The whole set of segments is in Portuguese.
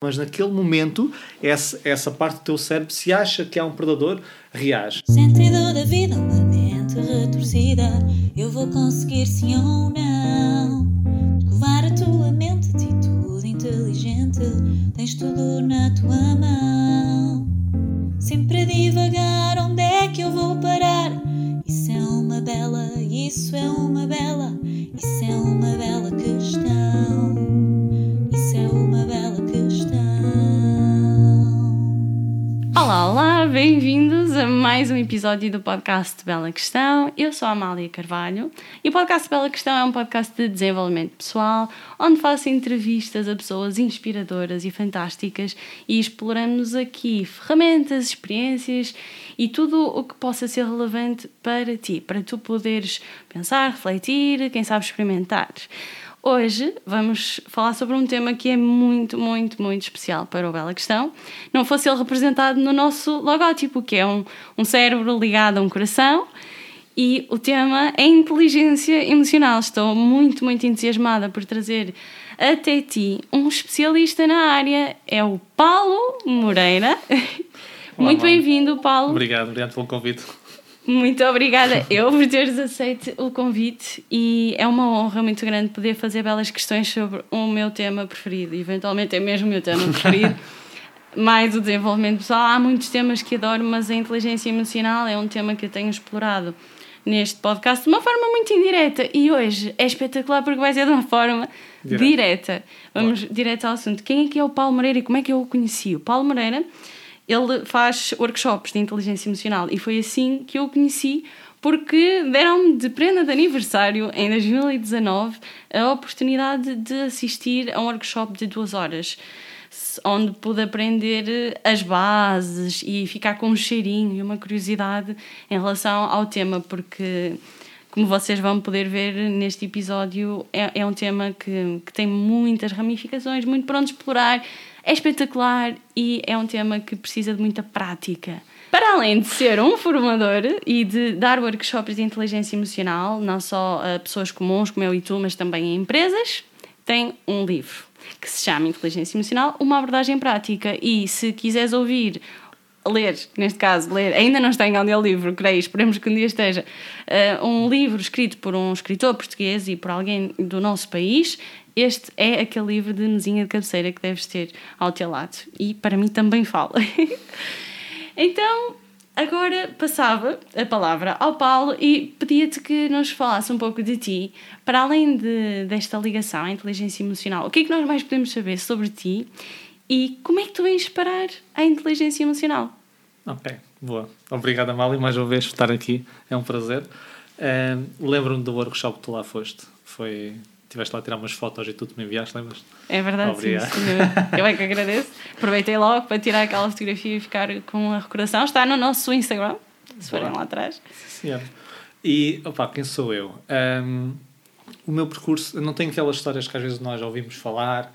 Mas naquele momento, essa, essa parte do teu cérebro, se acha que há um predador, reage. Sentido da vida, uma mente retorcida. Eu vou conseguir sim ou não. Descovar a tua mente, atitude inteligente. Tens tudo na tua mão. Sempre a divagar, onde é que eu vou parar? Isso é uma bela, isso é uma bela, isso é uma bela questão. Olá, olá, bem-vindos a mais um episódio do podcast Bela Questão. Eu sou a Amália Carvalho e o podcast Bela Questão é um podcast de desenvolvimento pessoal onde faço entrevistas a pessoas inspiradoras e fantásticas e exploramos aqui ferramentas, experiências e tudo o que possa ser relevante para ti, para tu poderes pensar, refletir, quem sabe experimentar. Hoje vamos falar sobre um tema que é muito, muito, muito especial para o Bela Questão. Não fosse ele representado no nosso logótipo, que é um, um cérebro ligado a um coração. E o tema é inteligência emocional. Estou muito, muito entusiasmada por trazer até ti um especialista na área. É o Paulo Moreira. muito bem-vindo, Paulo. Obrigado, obrigado pelo convite. Muito obrigada eu por teres aceito o convite e é uma honra muito grande poder fazer belas questões sobre o meu tema preferido. Eventualmente é mesmo o meu tema preferido, mais o desenvolvimento pessoal. Há muitos temas que adoro, mas a inteligência emocional é um tema que eu tenho explorado neste podcast de uma forma muito indireta e hoje é espetacular porque vai ser de uma forma Direta. direta. Vamos direto ao assunto. Quem é que é o Paulo Moreira e como é que eu o conheci? O Paulo Moreira ele faz workshops de inteligência emocional. E foi assim que eu o conheci porque deram-me de prenda de aniversário em 2019 a oportunidade de assistir a um workshop de duas horas onde pude aprender as bases e ficar com um cheirinho e uma curiosidade em relação ao tema porque como vocês vão poder ver neste episódio é, é um tema que, que tem muitas ramificações muito para onde explorar é espetacular e é um tema que precisa de muita prática. Para além de ser um formador e de dar workshops de inteligência emocional, não só a pessoas comuns como eu e tu, mas também a empresas, tem um livro que se chama Inteligência Emocional, uma abordagem prática. E se quiseres ouvir ler, neste caso, ler, ainda não está em livro, creio, esperemos que um dia esteja, uh, um livro escrito por um escritor português e por alguém do nosso país. Este é aquele livro de mesinha de cabeceira que deves ter ao teu lado. E para mim também fala. então, agora passava a palavra ao Paulo e pedia-te que nos falasse um pouco de ti, para além de, desta ligação à inteligência emocional. O que é que nós mais podemos saber sobre ti e como é que tu vens parar a inteligência emocional? Ok, boa. Obrigado, Amália, mais uma vez por estar aqui. É um prazer. Uh, Lembro-me do workshop que tu lá foste. Foi. Estiveste lá a tirar umas fotos e tu me enviaste, lembras? É verdade, Obrigado. sim, senhor. Eu é que agradeço. Aproveitei logo para tirar aquela fotografia e ficar com a recordação. Está no nosso Instagram, se forem lá atrás. Sim, E, opa, quem sou eu? Um, o meu percurso, eu não tenho aquelas histórias que às vezes nós ouvimos falar,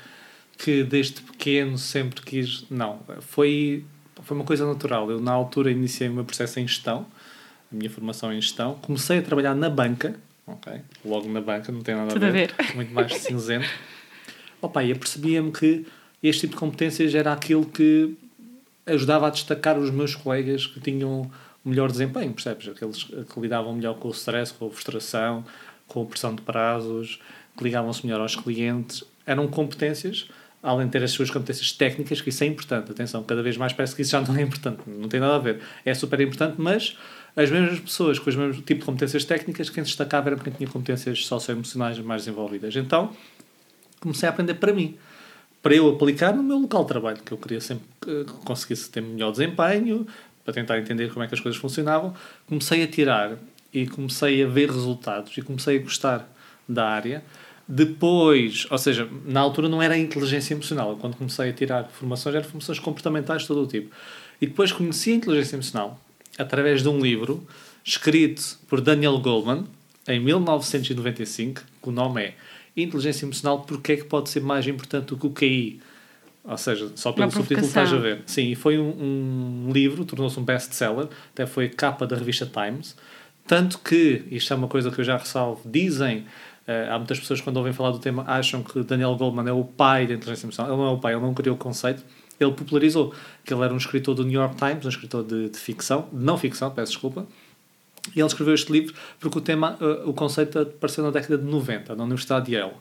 que desde pequeno sempre quis. Não, foi, foi uma coisa natural. Eu, na altura, iniciei o meu processo em gestão, a minha formação em gestão. Comecei a trabalhar na banca, ok? Logo na banca, não tem nada Tudo a a ver. ver. Muito mais cinzento. Opa, e apercebia-me que este tipo de competências era aquilo que ajudava a destacar os meus colegas que tinham melhor desempenho, percebes? Aqueles que lidavam melhor com o stress, com a frustração, com a pressão de prazos, que ligavam-se melhor aos clientes. Eram competências, além de ter as suas competências técnicas, que isso é importante. Atenção, cada vez mais parece que isso já não é importante. Não tem nada a ver. É super importante, mas as mesmas pessoas com os mesmos tipo de competências técnicas, quem se destacava era quem tinha competências socioemocionais mais desenvolvidas. Então, comecei a aprender para mim. Para eu aplicar no meu local de trabalho, que eu queria sempre que conseguisse ter melhor desempenho, para tentar entender como é que as coisas funcionavam. Comecei a tirar e comecei a ver resultados e comecei a gostar da área. Depois, ou seja, na altura não era inteligência emocional. Quando comecei a tirar formações, eram formações comportamentais de todo o tipo. E depois conheci a inteligência emocional através de um livro escrito por Daniel Goleman em 1995, que o nome é Inteligência Emocional, porque é que pode ser mais importante do que o QI? Ou seja, só pelo subtítulo estás a ver. Sim, e foi um, um livro, tornou-se um best-seller, até foi capa da revista Times. Tanto que, isto é uma coisa que eu já ressalvo, dizem Uh, há muitas pessoas, quando ouvem falar do tema, acham que Daniel Goleman é o pai da inteligência emocional. Ele não é o pai, ele não criou o conceito, ele popularizou. que Ele era um escritor do New York Times, um escritor de, de ficção, de não ficção, peço desculpa. E ele escreveu este livro porque o tema, uh, o conceito apareceu na década de 90, na Universidade de Yale.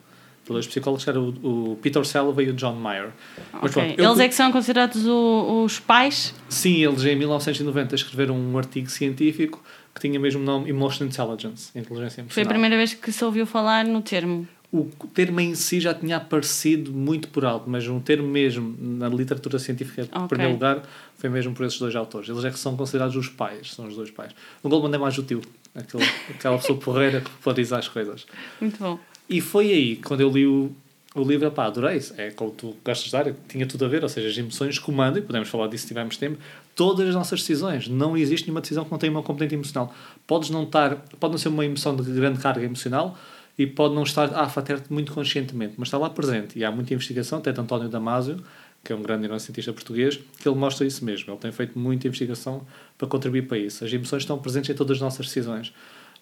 Dois psicólogos, era o, o Peter Salovey e o John Mayer. Okay. Pronto, eles é que são considerados o, os pais? Sim, eles em 1990 escreveram um artigo científico que tinha mesmo nome Emotional Intelligence, inteligência emocional. Foi a primeira vez que se ouviu falar no termo. O termo em si já tinha aparecido muito por alto, mas um termo mesmo na literatura científica, okay. em primeiro lugar, foi mesmo por esses dois autores. Eles é que são considerados os pais, são os dois pais. O Goldman é mais o tio, aquele, aquela pessoa porreira que populariza as coisas. Muito bom. E foi aí, quando eu li o, o livro, pá, adorei. É como tu gostas de dar, tinha tudo a ver, ou seja, as emoções comandam, e podemos falar disso se tivermos tempo, todas as nossas decisões. Não existe nenhuma decisão que não tenha uma componente emocional. Podes não estar, pode não ser uma emoção de grande carga emocional e pode não estar a afetar-te muito conscientemente, mas está lá presente. E há muita investigação, até de António Damasio, que é um grande neurocientista português, que ele mostra isso mesmo. Ele tem feito muita investigação para contribuir para isso. As emoções estão presentes em todas as nossas decisões.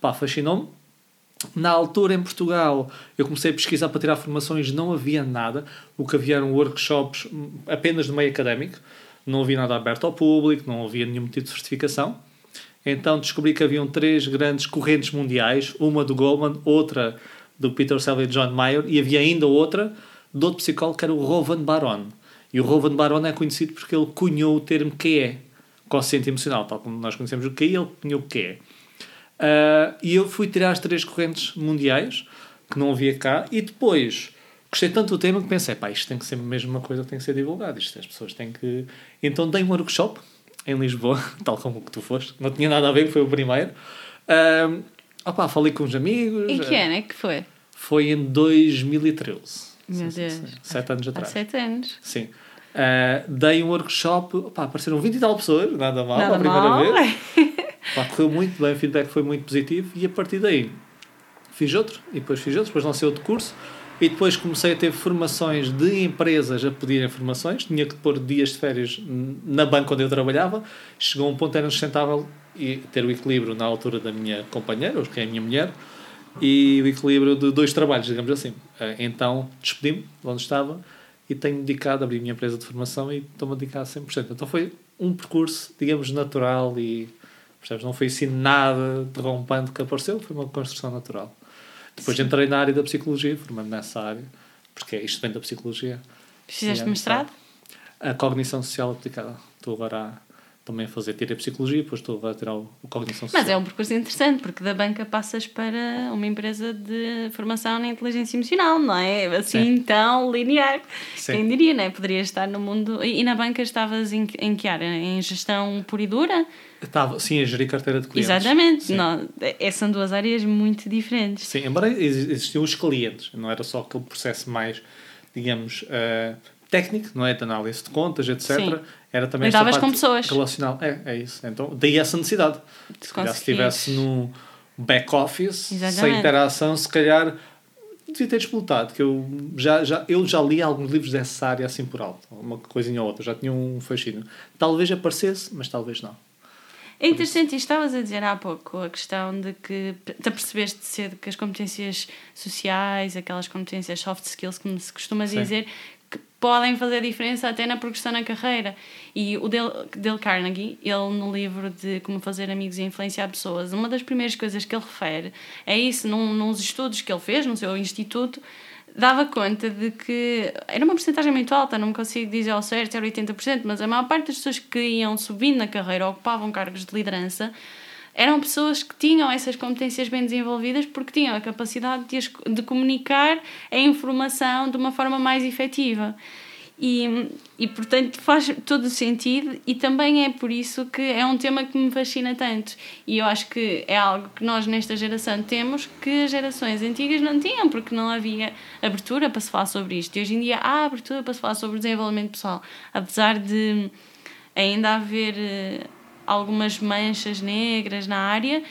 Pá, fascinou-me na altura, em Portugal, eu comecei a pesquisar para tirar formações, não havia nada. O que havia eram workshops apenas de meio académico, não havia nada aberto ao público, não havia nenhum tipo de certificação. Então descobri que haviam três grandes correntes mundiais, uma do Goldman, outra do Peter Selby e John Mayer, e havia ainda outra de outro psicólogo que era o Rovan Baron. E o Rovan Baron é conhecido porque ele cunhou o termo QE, consciente emocional, tal como nós conhecemos o QI, ele cunhou o QE. Uh, e eu fui tirar as três correntes mundiais, que não havia cá, e depois gostei tanto do tema que pensei, pá, isto tem que ser mesmo uma coisa que tem que ser divulgada, isto as pessoas têm que... Então dei um workshop em Lisboa, tal como que tu foste, não tinha nada a ver, foi o primeiro. Uh, opa, falei com os amigos. Em que ano é que foi? Foi em 2013. Meu sim, Deus. Sim, sete anos atrás. Há sete anos. Sim. Uh, dei um workshop, opa, apareceram 20 e tal pessoas, nada mal, nada a primeira mal. vez. Pá, correu muito bem, o feedback foi muito positivo e a partir daí fiz outro e depois fiz outro, depois lancei outro curso e depois comecei a ter formações de empresas a pedirem formações, tinha que pôr dias de férias na banca onde eu trabalhava, chegou a um ponto era sustentável e ter o equilíbrio na altura da minha companheira, que é a minha mulher, e o equilíbrio de dois trabalhos, digamos assim. Eh, então despedi-me de onde estava e tenho dedicado, abri a minha empresa de formação e estou-me a dedicar a 100%. Então foi um percurso, digamos, natural e Percebes? Não foi assim nada derrompante que apareceu, foi uma construção natural. Depois Sim. entrei na área da psicologia, formando nessa área, porque é isto vem da psicologia. Fizeste mestrado? A cognição social aplicada. Estou agora a também a fazer, tirei psicologia, depois estou a tirar o, o cognição social. Mas é um percurso interessante, porque da banca passas para uma empresa de formação na inteligência emocional, não é? Assim Sim. tão linear. Sim. Quem diria, não é? Poderias estar no mundo. E, e na banca estavas em, em que área? Em gestão pura e dura? Estava, sim, a gerir carteira de clientes. Exatamente. Não, é, são duas áreas muito diferentes. Sim, embora existiam os clientes, não era só aquele processo mais, digamos, uh, técnico, não é? De análise de contas, etc. Sim. Era também Lidavas com pessoas. Relacional. É, é isso. Então, daí essa necessidade. Se calhar, se estivesse no back-office, sem interação, se calhar devia ter explotado, que eu já, já, eu já li alguns livros dessa área assim por alto, uma coisinha ou outra, já tinha um fascínio. Talvez aparecesse, mas talvez não. É interessante, e estavas a dizer há pouco a questão de que te apercebeste cedo que as competências sociais, aquelas competências soft skills, como se costuma Sim. dizer, que podem fazer diferença até na progressão na carreira. E o Dale, Dale Carnegie, ele no livro de Como Fazer Amigos e Influenciar Pessoas, uma das primeiras coisas que ele refere é isso, num, nos estudos que ele fez no seu instituto, dava conta de que era uma porcentagem muito alta, não me consigo dizer ao certo, era 80%, mas a maior parte das pessoas que iam subindo na carreira, ocupavam cargos de liderança, eram pessoas que tinham essas competências bem desenvolvidas porque tinham a capacidade de, de comunicar a informação de uma forma mais efetiva. E, e portanto faz todo o sentido e também é por isso que é um tema que me fascina tanto. E eu acho que é algo que nós nesta geração temos que as gerações antigas não tinham porque não havia abertura para se falar sobre isto. E hoje em dia há abertura para se falar sobre desenvolvimento pessoal. Apesar de ainda haver eh, algumas manchas negras na área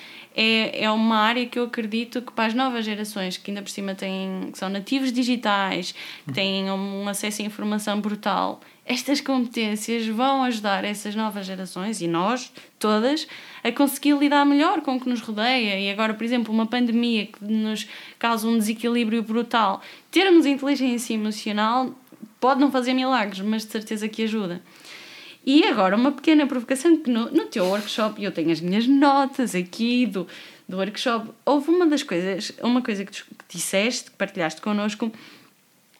é, é uma área que eu acredito que para as novas gerações, que ainda por cima têm, são nativos digitais, que têm um acesso à informação brutal, estas competências vão ajudar essas novas gerações e nós, todas, a conseguir lidar melhor com o que nos rodeia. E agora, por exemplo, uma pandemia que nos causa um desequilíbrio brutal. Termos inteligência emocional pode não fazer milagres, mas de certeza que ajuda. E agora, uma pequena provocação que no, no teu workshop, eu tenho as minhas notas aqui do, do workshop, houve uma das coisas, uma coisa que, tu, que disseste, que partilhaste connosco,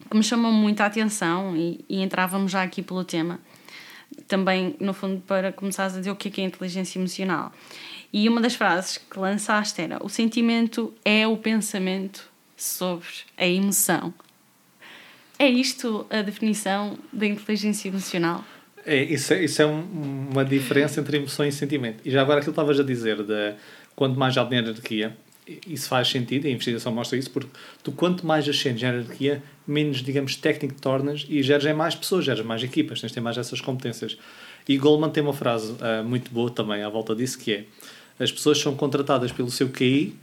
que me chamou muito a atenção e, e entrávamos já aqui pelo tema. Também, no fundo, para começares a dizer o que é, que é inteligência emocional. E uma das frases que lançaste era: o sentimento é o pensamento sobre a emoção. É isto a definição da inteligência emocional? É, isso é, isso é um, uma diferença entre emoção e sentimento. E já agora aquilo que estavas a dizer de quanto mais alta a hierarquia, isso faz sentido, a investigação mostra isso, porque tu quanto mais ascendes na hierarquia, menos, digamos, técnico te tornas e geres em mais pessoas, geres mais equipas, tens de ter mais essas competências. E Goldman tem uma frase uh, muito boa também à volta disso, que é as pessoas são contratadas pelo seu QI,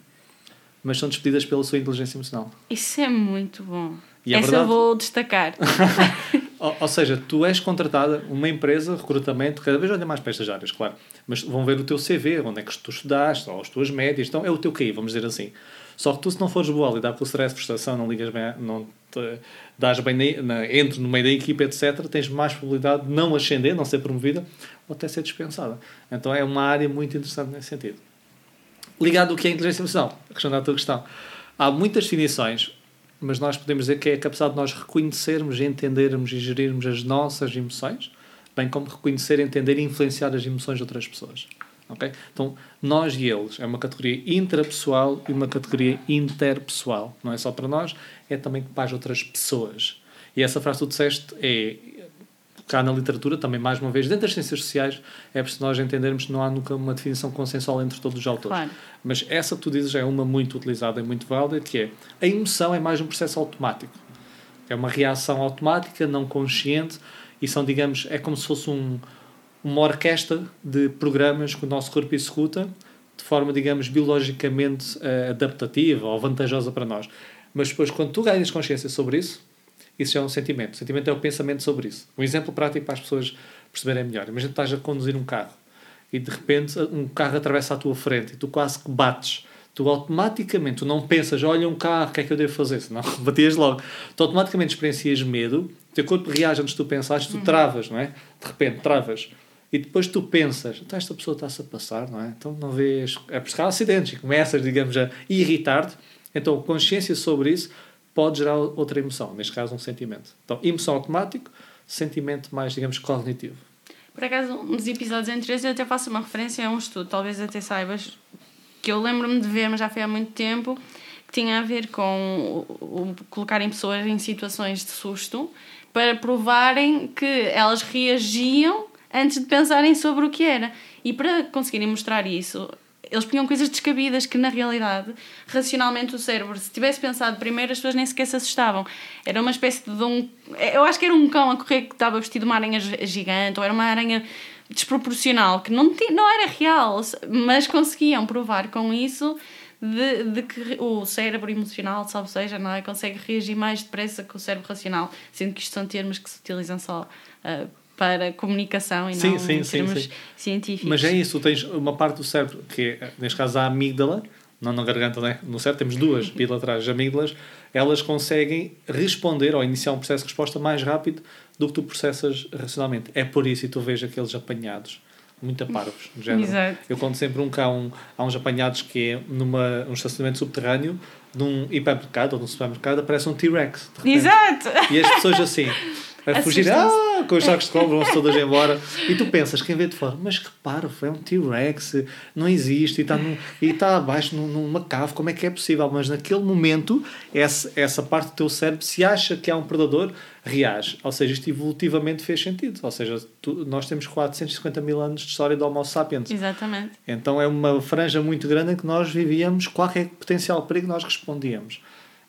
mas são despedidas pela sua inteligência emocional. Isso é muito bom. E é Essa verdade... eu vou destacar. ou, ou, seja, tu és contratada, uma empresa, recrutamento, cada vez olha mais para estas áreas, claro. Mas vão ver o teu CV, onde é que tu estudaste, ou as tuas médias, então é o teu QI, vamos dizer assim. Só que tu, se não fores boa a lidar com o stress de prestação, não ligas bem, não te dás bem na, na, entre no meio da equipa, etc., tens mais probabilidade de não ascender, não ser promovida, ou até ser dispensada. Então é uma área muito interessante nesse sentido. Ligado ao que é inteligência emocional, respondendo à tua questão. Há muitas definições, mas nós podemos dizer que é a capacidade de nós reconhecermos, entendermos e gerirmos as nossas emoções, bem como reconhecer, entender e influenciar as emoções de outras pessoas. Okay? Então, nós e eles é uma categoria intrapessoal e uma categoria interpessoal. Não é só para nós, é também para as outras pessoas. E essa frase que tu disseste é cá na literatura, também mais uma vez, dentro das ciências sociais, é preciso nós entendermos que não há nunca uma definição consensual entre todos os autores. Claro. Mas essa que tu dizes é uma muito utilizada e muito válida, que é a emoção é mais um processo automático. É uma reação automática, não consciente, e são, digamos, é como se fosse um, uma orquestra de programas que o nosso corpo executa de forma, digamos, biologicamente uh, adaptativa ou vantajosa para nós. Mas depois, quando tu ganhas consciência sobre isso, isso já é um sentimento. O sentimento é o pensamento sobre isso. Um exemplo prático para as pessoas perceberem melhor. Imagina que estás a conduzir um carro e de repente um carro atravessa a tua frente e tu quase que bates. Tu automaticamente, tu não pensas, olha um carro, o que é que eu devo fazer? Senão batias logo. Tu automaticamente experiencias medo, o teu corpo reage antes de tu pensares, tu uhum. travas, não é? De repente, travas. E depois tu pensas, então esta pessoa está-se a passar, não é? Então não vês. É por há acidentes e começas, digamos, a irritar-te. Então, consciência sobre isso pode gerar outra emoção, neste caso, um sentimento. Então, emoção automático, sentimento mais, digamos, cognitivo. Por acaso, nos episódios anteriores, eu até faço uma referência a um estudo, talvez até saibas, que eu lembro-me de ver, mas já foi há muito tempo, que tinha a ver com o, o, colocarem pessoas em situações de susto para provarem que elas reagiam antes de pensarem sobre o que era. E para conseguirem mostrar isso, eles punham coisas descabidas que, na realidade, racionalmente o cérebro, se tivesse pensado primeiro, as pessoas nem sequer se assustavam. Era uma espécie de um. Eu acho que era um cão a correr que estava vestido de uma aranha gigante, ou era uma aranha desproporcional, que não, tinha, não era real, mas conseguiam provar com isso de, de que o cérebro emocional, salvo seja, não é? consegue reagir mais depressa que o cérebro racional, sendo que isto são termos que se utilizam só. Uh, para comunicação e sim, não sim, em sim, termos sim. científicos. Mas é isso, tens uma parte do cérebro, que é, neste caso a amígdala, não na garganta, né? no cérebro temos duas bilaterais amígdalas, elas conseguem responder ou iniciar um processo de resposta mais rápido do que tu processas racionalmente. É por isso que tu vês aqueles apanhados muito parvos. Exato. Eu conto sempre um cão, há uns apanhados que é numa, um estacionamento subterrâneo de um hipermercado ou de um supermercado, aparece um T-Rex. Exato! E as pessoas assim a fugir, ah, com os sacos de cobre, vão-se todas embora. E tu pensas, quem vê de fora, mas que paro, é um T-Rex, não existe, e está, num, e está abaixo numa cave, como é que é possível? Mas naquele momento, essa, essa parte do teu cérebro, se acha que há um predador, reage. Ou seja, isto evolutivamente fez sentido. Ou seja, tu, nós temos 450 mil anos de história do Homo sapiens. Exatamente. Então é uma franja muito grande em que nós vivíamos, qualquer potencial perigo nós respondíamos.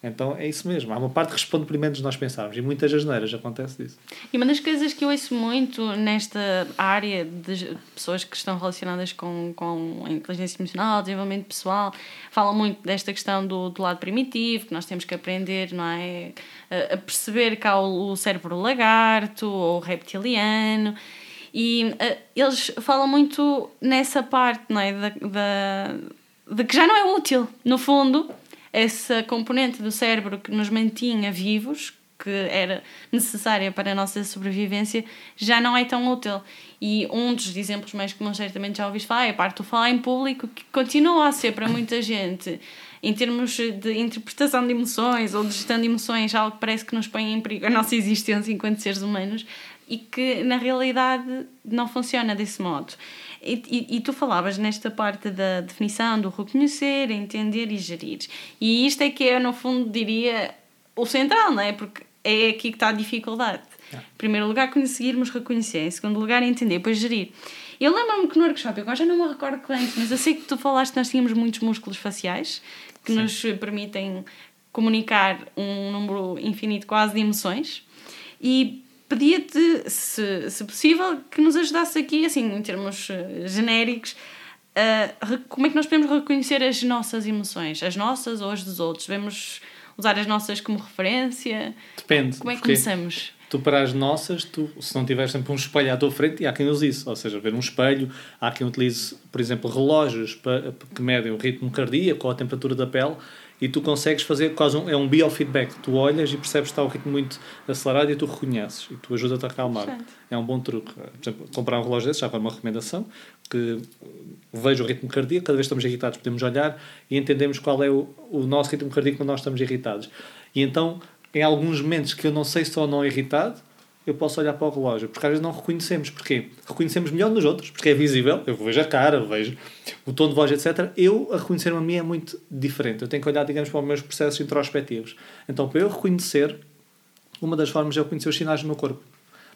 Então é isso mesmo. Há uma parte que responde primeiro de nós pensarmos. E muitas asneiras acontece disso. E uma das coisas que eu ouço muito nesta área de pessoas que estão relacionadas com, com a inteligência emocional, desenvolvimento pessoal, falam muito desta questão do, do lado primitivo, que nós temos que aprender, não é? A, perceber que há o, o cérebro lagarto ou reptiliano. E eles falam muito nessa parte, não é? Da, da, de que já não é útil, no fundo, essa componente do cérebro que nos mantinha vivos, que era necessária para a nossa sobrevivência, já não é tão útil. E um dos exemplos mais comuns, certamente já ouviste falar, é a parte do falar em público, que continua a ser para muita gente, em termos de interpretação de emoções ou de gestão de emoções, algo que parece que nos põe em perigo a nossa existência enquanto seres humanos e que na realidade não funciona desse modo. E, e, e, tu falavas nesta parte da definição do reconhecer, entender e gerir. E isto é que é, no fundo, diria, o central, não é? Porque é aqui que está a dificuldade. É. Em primeiro lugar, conseguirmos reconhecer. Em segundo lugar, entender, depois gerir. Eu lembro-me que no workshop, eu já não me recordo quanto, mas eu sei que tu falaste que nós tínhamos muitos músculos faciais que Sim. nos permitem comunicar um número infinito quase de emoções. E pedia-te, se, se possível, que nos ajudasse aqui, assim, em termos uh, genéricos, uh, como é que nós podemos reconhecer as nossas emoções, as nossas ou as dos outros? Devemos usar as nossas como referência? Depende. Como é que começamos? Tu, para as nossas, tu, se não tiveres sempre um espelho à tua frente, e há quem use isso, ou seja, ver um espelho, há quem utilize, por exemplo, relógios para, que medem o ritmo cardíaco ou a temperatura da pele, e tu consegues fazer quase um, é um biofeedback. Tu olhas e percebes que está o ritmo muito acelerado e tu reconheces e tu ajuda-te a acalmar. É um bom truque. Por exemplo, comprar um relógio desse já para uma recomendação que veja o ritmo cardíaco, cada vez que estamos irritados podemos olhar e entendemos qual é o, o nosso ritmo cardíaco quando nós estamos irritados. E então, em alguns momentos que eu não sei se estou ou não irritado, eu posso olhar para o relógio, porque às vezes não reconhecemos. Porquê? Reconhecemos melhor nos outros, porque é visível, eu vejo a cara, vejo o tom de voz, etc. Eu, a reconhecer-me a mim é muito diferente. Eu tenho que olhar, digamos, para os meus processos introspectivos. Então, para eu reconhecer, uma das formas é eu conhecer os sinais do meu corpo.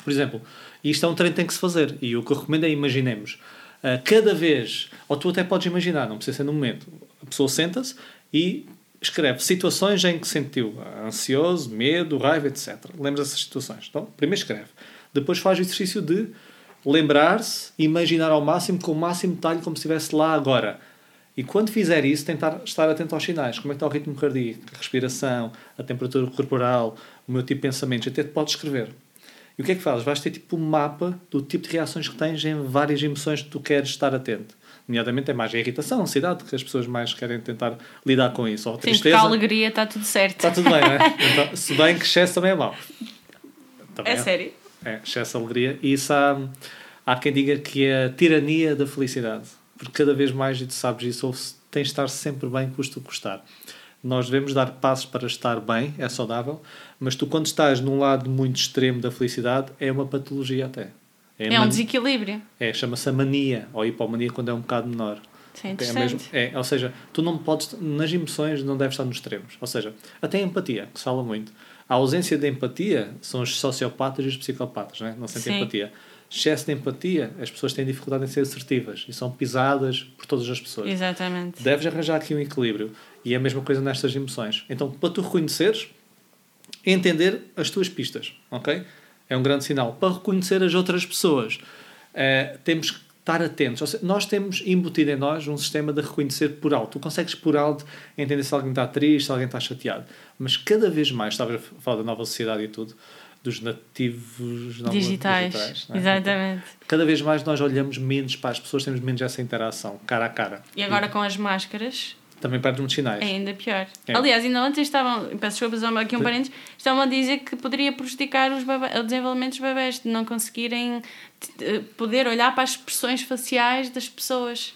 Por exemplo, isto é um treino que tem que se fazer, e o que eu recomendo é imaginemos. Uh, cada vez, ou tu até podes imaginar, não precisa ser no momento, a pessoa senta-se e escreve situações em que sentiu ansioso, medo, raiva, etc. Lembra essas situações. Então, primeiro escreve. Depois faz o exercício de lembrar-se, imaginar ao máximo, com o máximo detalhe, como se estivesse lá agora. E quando fizer isso, tentar estar atento aos sinais. Como é que está o ritmo cardíaco, a respiração, a temperatura corporal, o meu tipo de pensamentos. Até te podes escrever. E o que é que fazes? Vais ter tipo um mapa do tipo de reações que tens em várias emoções que tu queres estar atento nomeadamente é mais a irritação, a ansiedade, que as pessoas mais querem tentar lidar com isso. Ou a Sim, tristeza. Sim, a alegria está tudo certo. Está tudo bem, não é? Então, se bem que excesso também é mau. Também é, é sério? É, excesso de alegria. E isso há, há quem diga que é a tirania da felicidade. Porque cada vez mais, e tu sabes isso, ou tens de estar sempre bem, custa o custar. Nós devemos dar passos para estar bem, é saudável, mas tu, quando estás num lado muito extremo da felicidade, é uma patologia até. É, é um desequilíbrio. É, chama-se a mania, ou hipomania quando é um bocado menor. Sim, é, é, mesmo, é, ou seja, tu não podes, nas emoções não deves estar nos extremos. Ou seja, até a empatia, que se fala muito. A ausência de empatia são os sociopatas e os psicopatas, né? não sentem empatia. Excesso de empatia, as pessoas têm dificuldade em ser assertivas e são pisadas por todas as pessoas. Exatamente. Deves arranjar aqui um equilíbrio. E é a mesma coisa nestas emoções. Então, para tu reconheceres, entender as tuas pistas, ok? É um grande sinal. Para reconhecer as outras pessoas, uh, temos que estar atentos. Seja, nós temos embutido em nós um sistema de reconhecer por alto. Tu consegues por alto entender se alguém está triste, se alguém está chateado. Mas cada vez mais, estava a falar da nova sociedade e tudo, dos nativos digitais. digitais é? Exatamente. Cada vez mais nós olhamos menos para as pessoas, temos menos essa interação, cara a cara. E agora e... com as máscaras também perdes muitos sinais. É ainda pior. É. Aliás, ainda ontem estavam, peço desculpas aqui um parênteses, estavam a dizer que poderia prejudicar os bebê, o desenvolvimento dos bebés, de não conseguirem poder olhar para as expressões faciais das pessoas.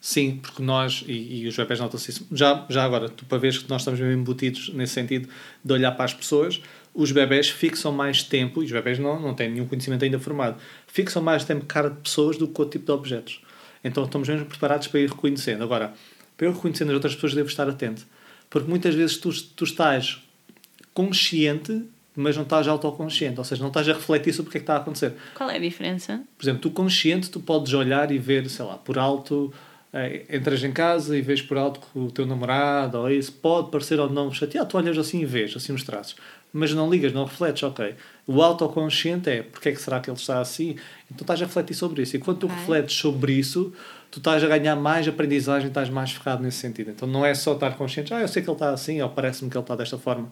Sim, porque nós, e, e os bebés notam-se isso, já, já agora, tu para veres que nós estamos mesmo embutidos nesse sentido de olhar para as pessoas, os bebés fixam mais tempo, e os bebés não, não têm nenhum conhecimento ainda formado, fixam mais tempo cara de pessoas do que o tipo de objetos. Então estamos mesmo preparados para ir reconhecendo. Agora, para eu reconhecer nas outras pessoas, devo estar atento. Porque muitas vezes tu, tu estás consciente, mas não estás autoconsciente. Ou seja, não estás a refletir sobre o que é que está a acontecer. Qual é a diferença? Por exemplo, tu consciente, tu podes olhar e ver, sei lá, por alto entras em casa e vês por alto que o teu namorado ou isso pode parecer ou não chateado, tu olhas assim e vês, assim os traços. Mas não ligas, não refletes, ok. O autoconsciente é porque é que será que ele está assim? Então estás a refletir sobre isso. E quando tu refletes sobre isso, tu estás a ganhar mais aprendizagem, estás mais focado nesse sentido. Então não é só estar consciente, ah, eu sei que ele está assim, ou parece-me que ele está desta forma.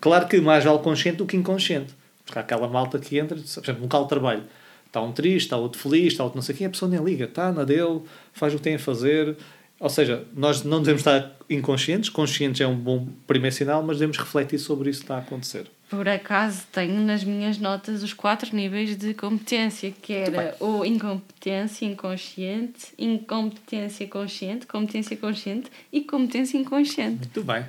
Claro que mais vale consciente do que inconsciente. Porque há aquela malta que entra, por exemplo, no local de trabalho. Está um triste, está outro feliz, está outro não sei quem, a pessoa nem liga, está na dele, faz o que tem a fazer. Ou seja, nós não devemos estar inconscientes, conscientes é um bom primeiro sinal, mas devemos refletir sobre isso que está a acontecer. Por acaso tenho nas minhas notas os quatro níveis de competência, que era o incompetência inconsciente, incompetência consciente, competência consciente e competência inconsciente. Muito bem.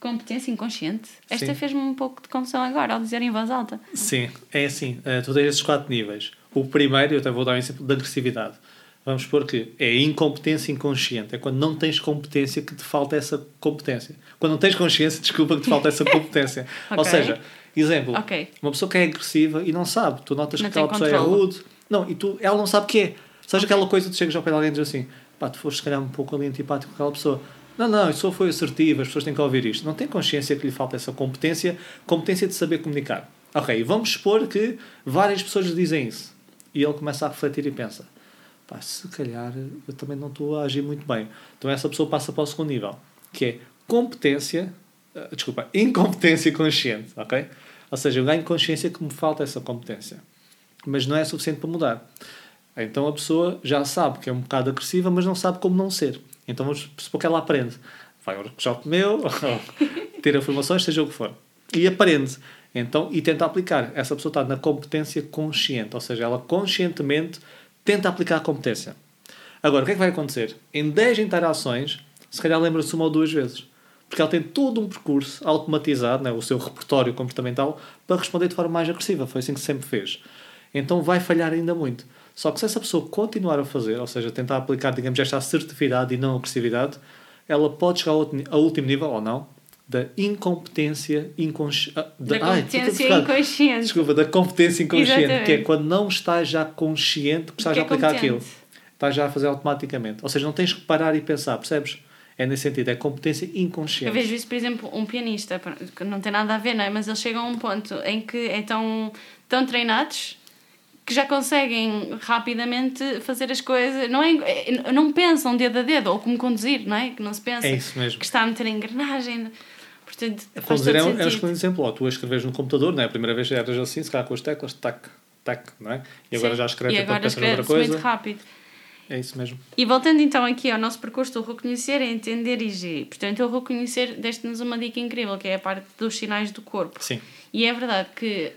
Competência inconsciente? Esta fez-me um pouco de confusão agora ao dizer em voz alta. Sim, é assim. eh, tu tens esses quatro níveis. O primeiro, eu até vou dar um exemplo de agressividade. Vamos supor que é incompetência inconsciente. É quando não tens competência que te falta essa competência. Quando não tens consciência, desculpa, que te falta essa competência. Ou Ok. seja, exemplo, Ok. uma pessoa que é agressiva e não sabe. Tu notas Não que aquela pessoa é rude. Não, e tu, ela não sabe o que é. Seja aquela coisa, tu chegas ao pé de alguém e dizes assim, pá, tu foste se calhar um pouco ali antipático com aquela pessoa. Não, não, isso só foi assertivo, as pessoas têm que ouvir isto. Não tem consciência que lhe falta essa competência, competência de saber comunicar. Ok, vamos supor que várias pessoas lhe dizem isso. E ele começa a refletir e pensa, pá, se calhar eu também não estou a agir muito bem. Então essa pessoa passa para o segundo nível, que é competência, eh, desculpa, incompetência consciente, ok? Ou seja, eu ganho consciência que me falta essa competência. Mas não é suficiente para mudar. Então a pessoa já sabe que é um bocado agressiva, mas não sabe como não ser. Então vamos supor que ela aprende. Vai ao workshop meu, tira informações, seja o que for. E aprende. Então, e tenta aplicar. Essa pessoa está na competência consciente. Ou seja, ela conscientemente tenta aplicar a competência. Agora, o que é que vai acontecer? Em 10 interações, se calhar lembra-se uma ou duas vezes. Porque ela tem todo um percurso automatizado, né, o seu repertório comportamental, para responder de forma mais agressiva. Foi assim que sempre fez. Então vai falhar ainda muito. Só que se essa pessoa continuar a fazer, ou seja, tentar aplicar, digamos, esta assertividade e não agressividade, ela pode chegar ao, último nível, ou não, da incompetência inconsciente. Da competência inconsciente. Desculpa, da competência inconsciente, Exatamente. que é quando não estás já consciente que estás Que a é aplicar competente. aquilo. Estás já a fazer automaticamente. Ou seja, não tens que parar e pensar, percebes? É nesse sentido, é competência Eu inconsciente. vejo isso, por exemplo, um pianista, que não tem nada a ver, não é? Mas eles chegam a um ponto em que é tão, tão treinados que já conseguem rapidamente fazer as coisas. Não, é, não pensam dedo a dedo, ou como conduzir, não é? Que não se pensa É isso mesmo. que está a meter a engrenagem. Portanto, faz Conduzir é, um- é um excelente exemplo. Ou tu a escreves no computador, não é? A primeira vez eras assim, se calhar com as teclas, tac, tac, não é? E agora Sim. já escreves agora pensas noutra escreve-se muito coisa. rápido. É isso mesmo. E voltando então aqui ao nosso percurso do reconhecer, é entender e gerir. Portanto, o reconhecer deste-nos uma dica incrível, que é a parte dos sinais do corpo. Sim. E é verdade que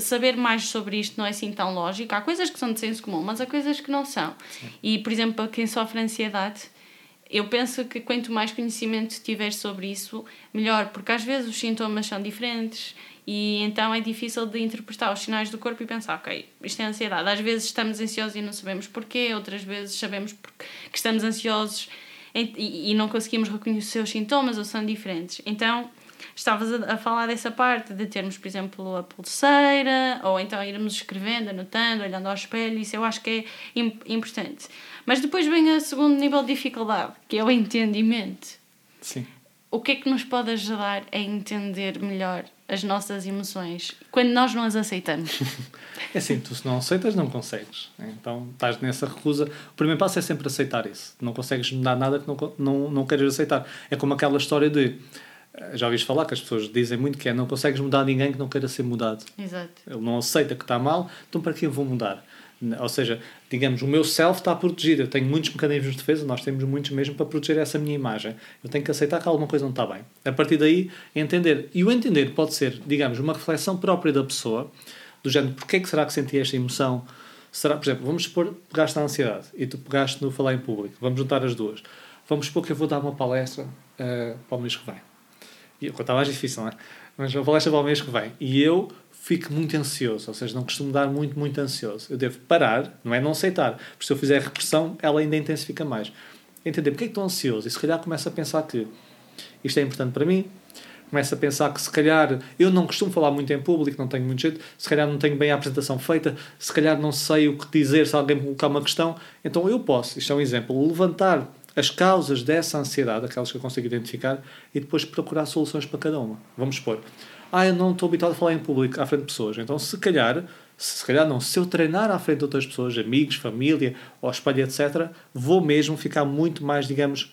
saber mais sobre isto não é assim tão lógico. Há coisas que são de senso comum, mas há coisas que não são. E, por exemplo, para quem sofre ansiedade, eu penso que quanto mais conhecimento tiver sobre isso, melhor, porque às vezes os sintomas são diferentes e então é difícil de interpretar os sinais do corpo e pensar, ok, isto é ansiedade. Às vezes estamos ansiosos e não sabemos porquê, outras vezes sabemos que estamos ansiosos e- e não conseguimos reconhecer os sintomas ou são diferentes. Então, estavas a, a falar dessa parte de termos, por exemplo, a pulseira ou então irmos escrevendo, anotando, olhando ao espelho, isso eu acho que é im- importante. Mas depois vem o segundo nível de dificuldade, que é o entendimento. Sim. O que é que nos pode ajudar a entender melhor as nossas emoções quando nós não as aceitamos? É assim, tu se não aceitas, não consegues. Então estás nessa recusa. O primeiro passo é sempre aceitar isso. Não consegues mudar nada que não, não, não queres aceitar. É como aquela história de. Eh, Já ouviste falar que as pessoas dizem muito que é não consegues mudar ninguém que não queira ser mudado. Exato. Ele não aceita que está mal, então para que eu vou mudar? Ou seja, digamos, o meu self está protegido. Eu tenho muitos mecanismos de defesa, nós temos muitos mesmo para proteger essa minha imagem. Eu tenho que aceitar que alguma coisa não está bem. A partir daí, entender. E o entender pode ser, digamos, uma reflexão própria da pessoa, do género, porquê é que será que senti esta emoção? Será, por exemplo, vamos supor, pegaste na ansiedade e tu pegaste no falar em público. Vamos juntar as duas. Vamos supor que eu vou dar uma palestra eh, para o mês que vem. E está mais difícil, não é? Mas uma palestra para o mês que vem. E eu fico muito ansioso, ou seja, não costumo dar muito, muito ansioso. Eu devo parar, não é não aceitar, porque se eu fizer repressão, ela ainda intensifica mais. Entender porque é que estou ansioso e se calhar começo a pensar que isto é importante para mim, começo a pensar que se calhar eu não costumo falar muito em público, não tenho muito jeito, se calhar não tenho bem a apresentação feita, se calhar não sei o que dizer se alguém me colocar uma questão, então eu posso, isto é um exemplo, levantar as causas dessa ansiedade, aquelas que eu consigo identificar, e depois procurar soluções para cada uma. Vamos supor, ah, eu não estou habituado a falar em público, à frente de pessoas, então se calhar se calhar não, se eu treinar à frente de outras pessoas, amigos, família, ou espelho, etc., vou mesmo ficar muito mais, digamos,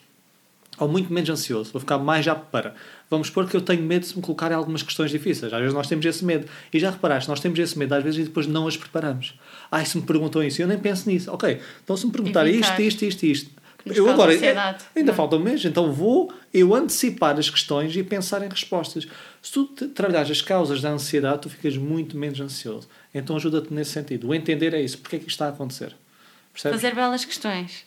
ou muito menos ansioso, vou ficar mais já para. Vamos supor que eu tenho medo de me colocar em algumas questões difíceis. Às vezes nós temos esse medo. E já reparaste, nós temos esse medo às vezes e depois não as preparamos. Ah, se me perguntam isso, eu nem penso nisso. Ok, então se me perguntarem isto, isto, isto, isto, eu agora é, ainda não. falta um mês, então vou eu antecipar as questões e pensar em respostas. Se tu trabalhares as causas da ansiedade, tu ficas muito menos ansioso. Então ajuda-te nesse sentido. O entender é isso. Porque é que isto está a acontecer? Percebes? Fazer belas questões.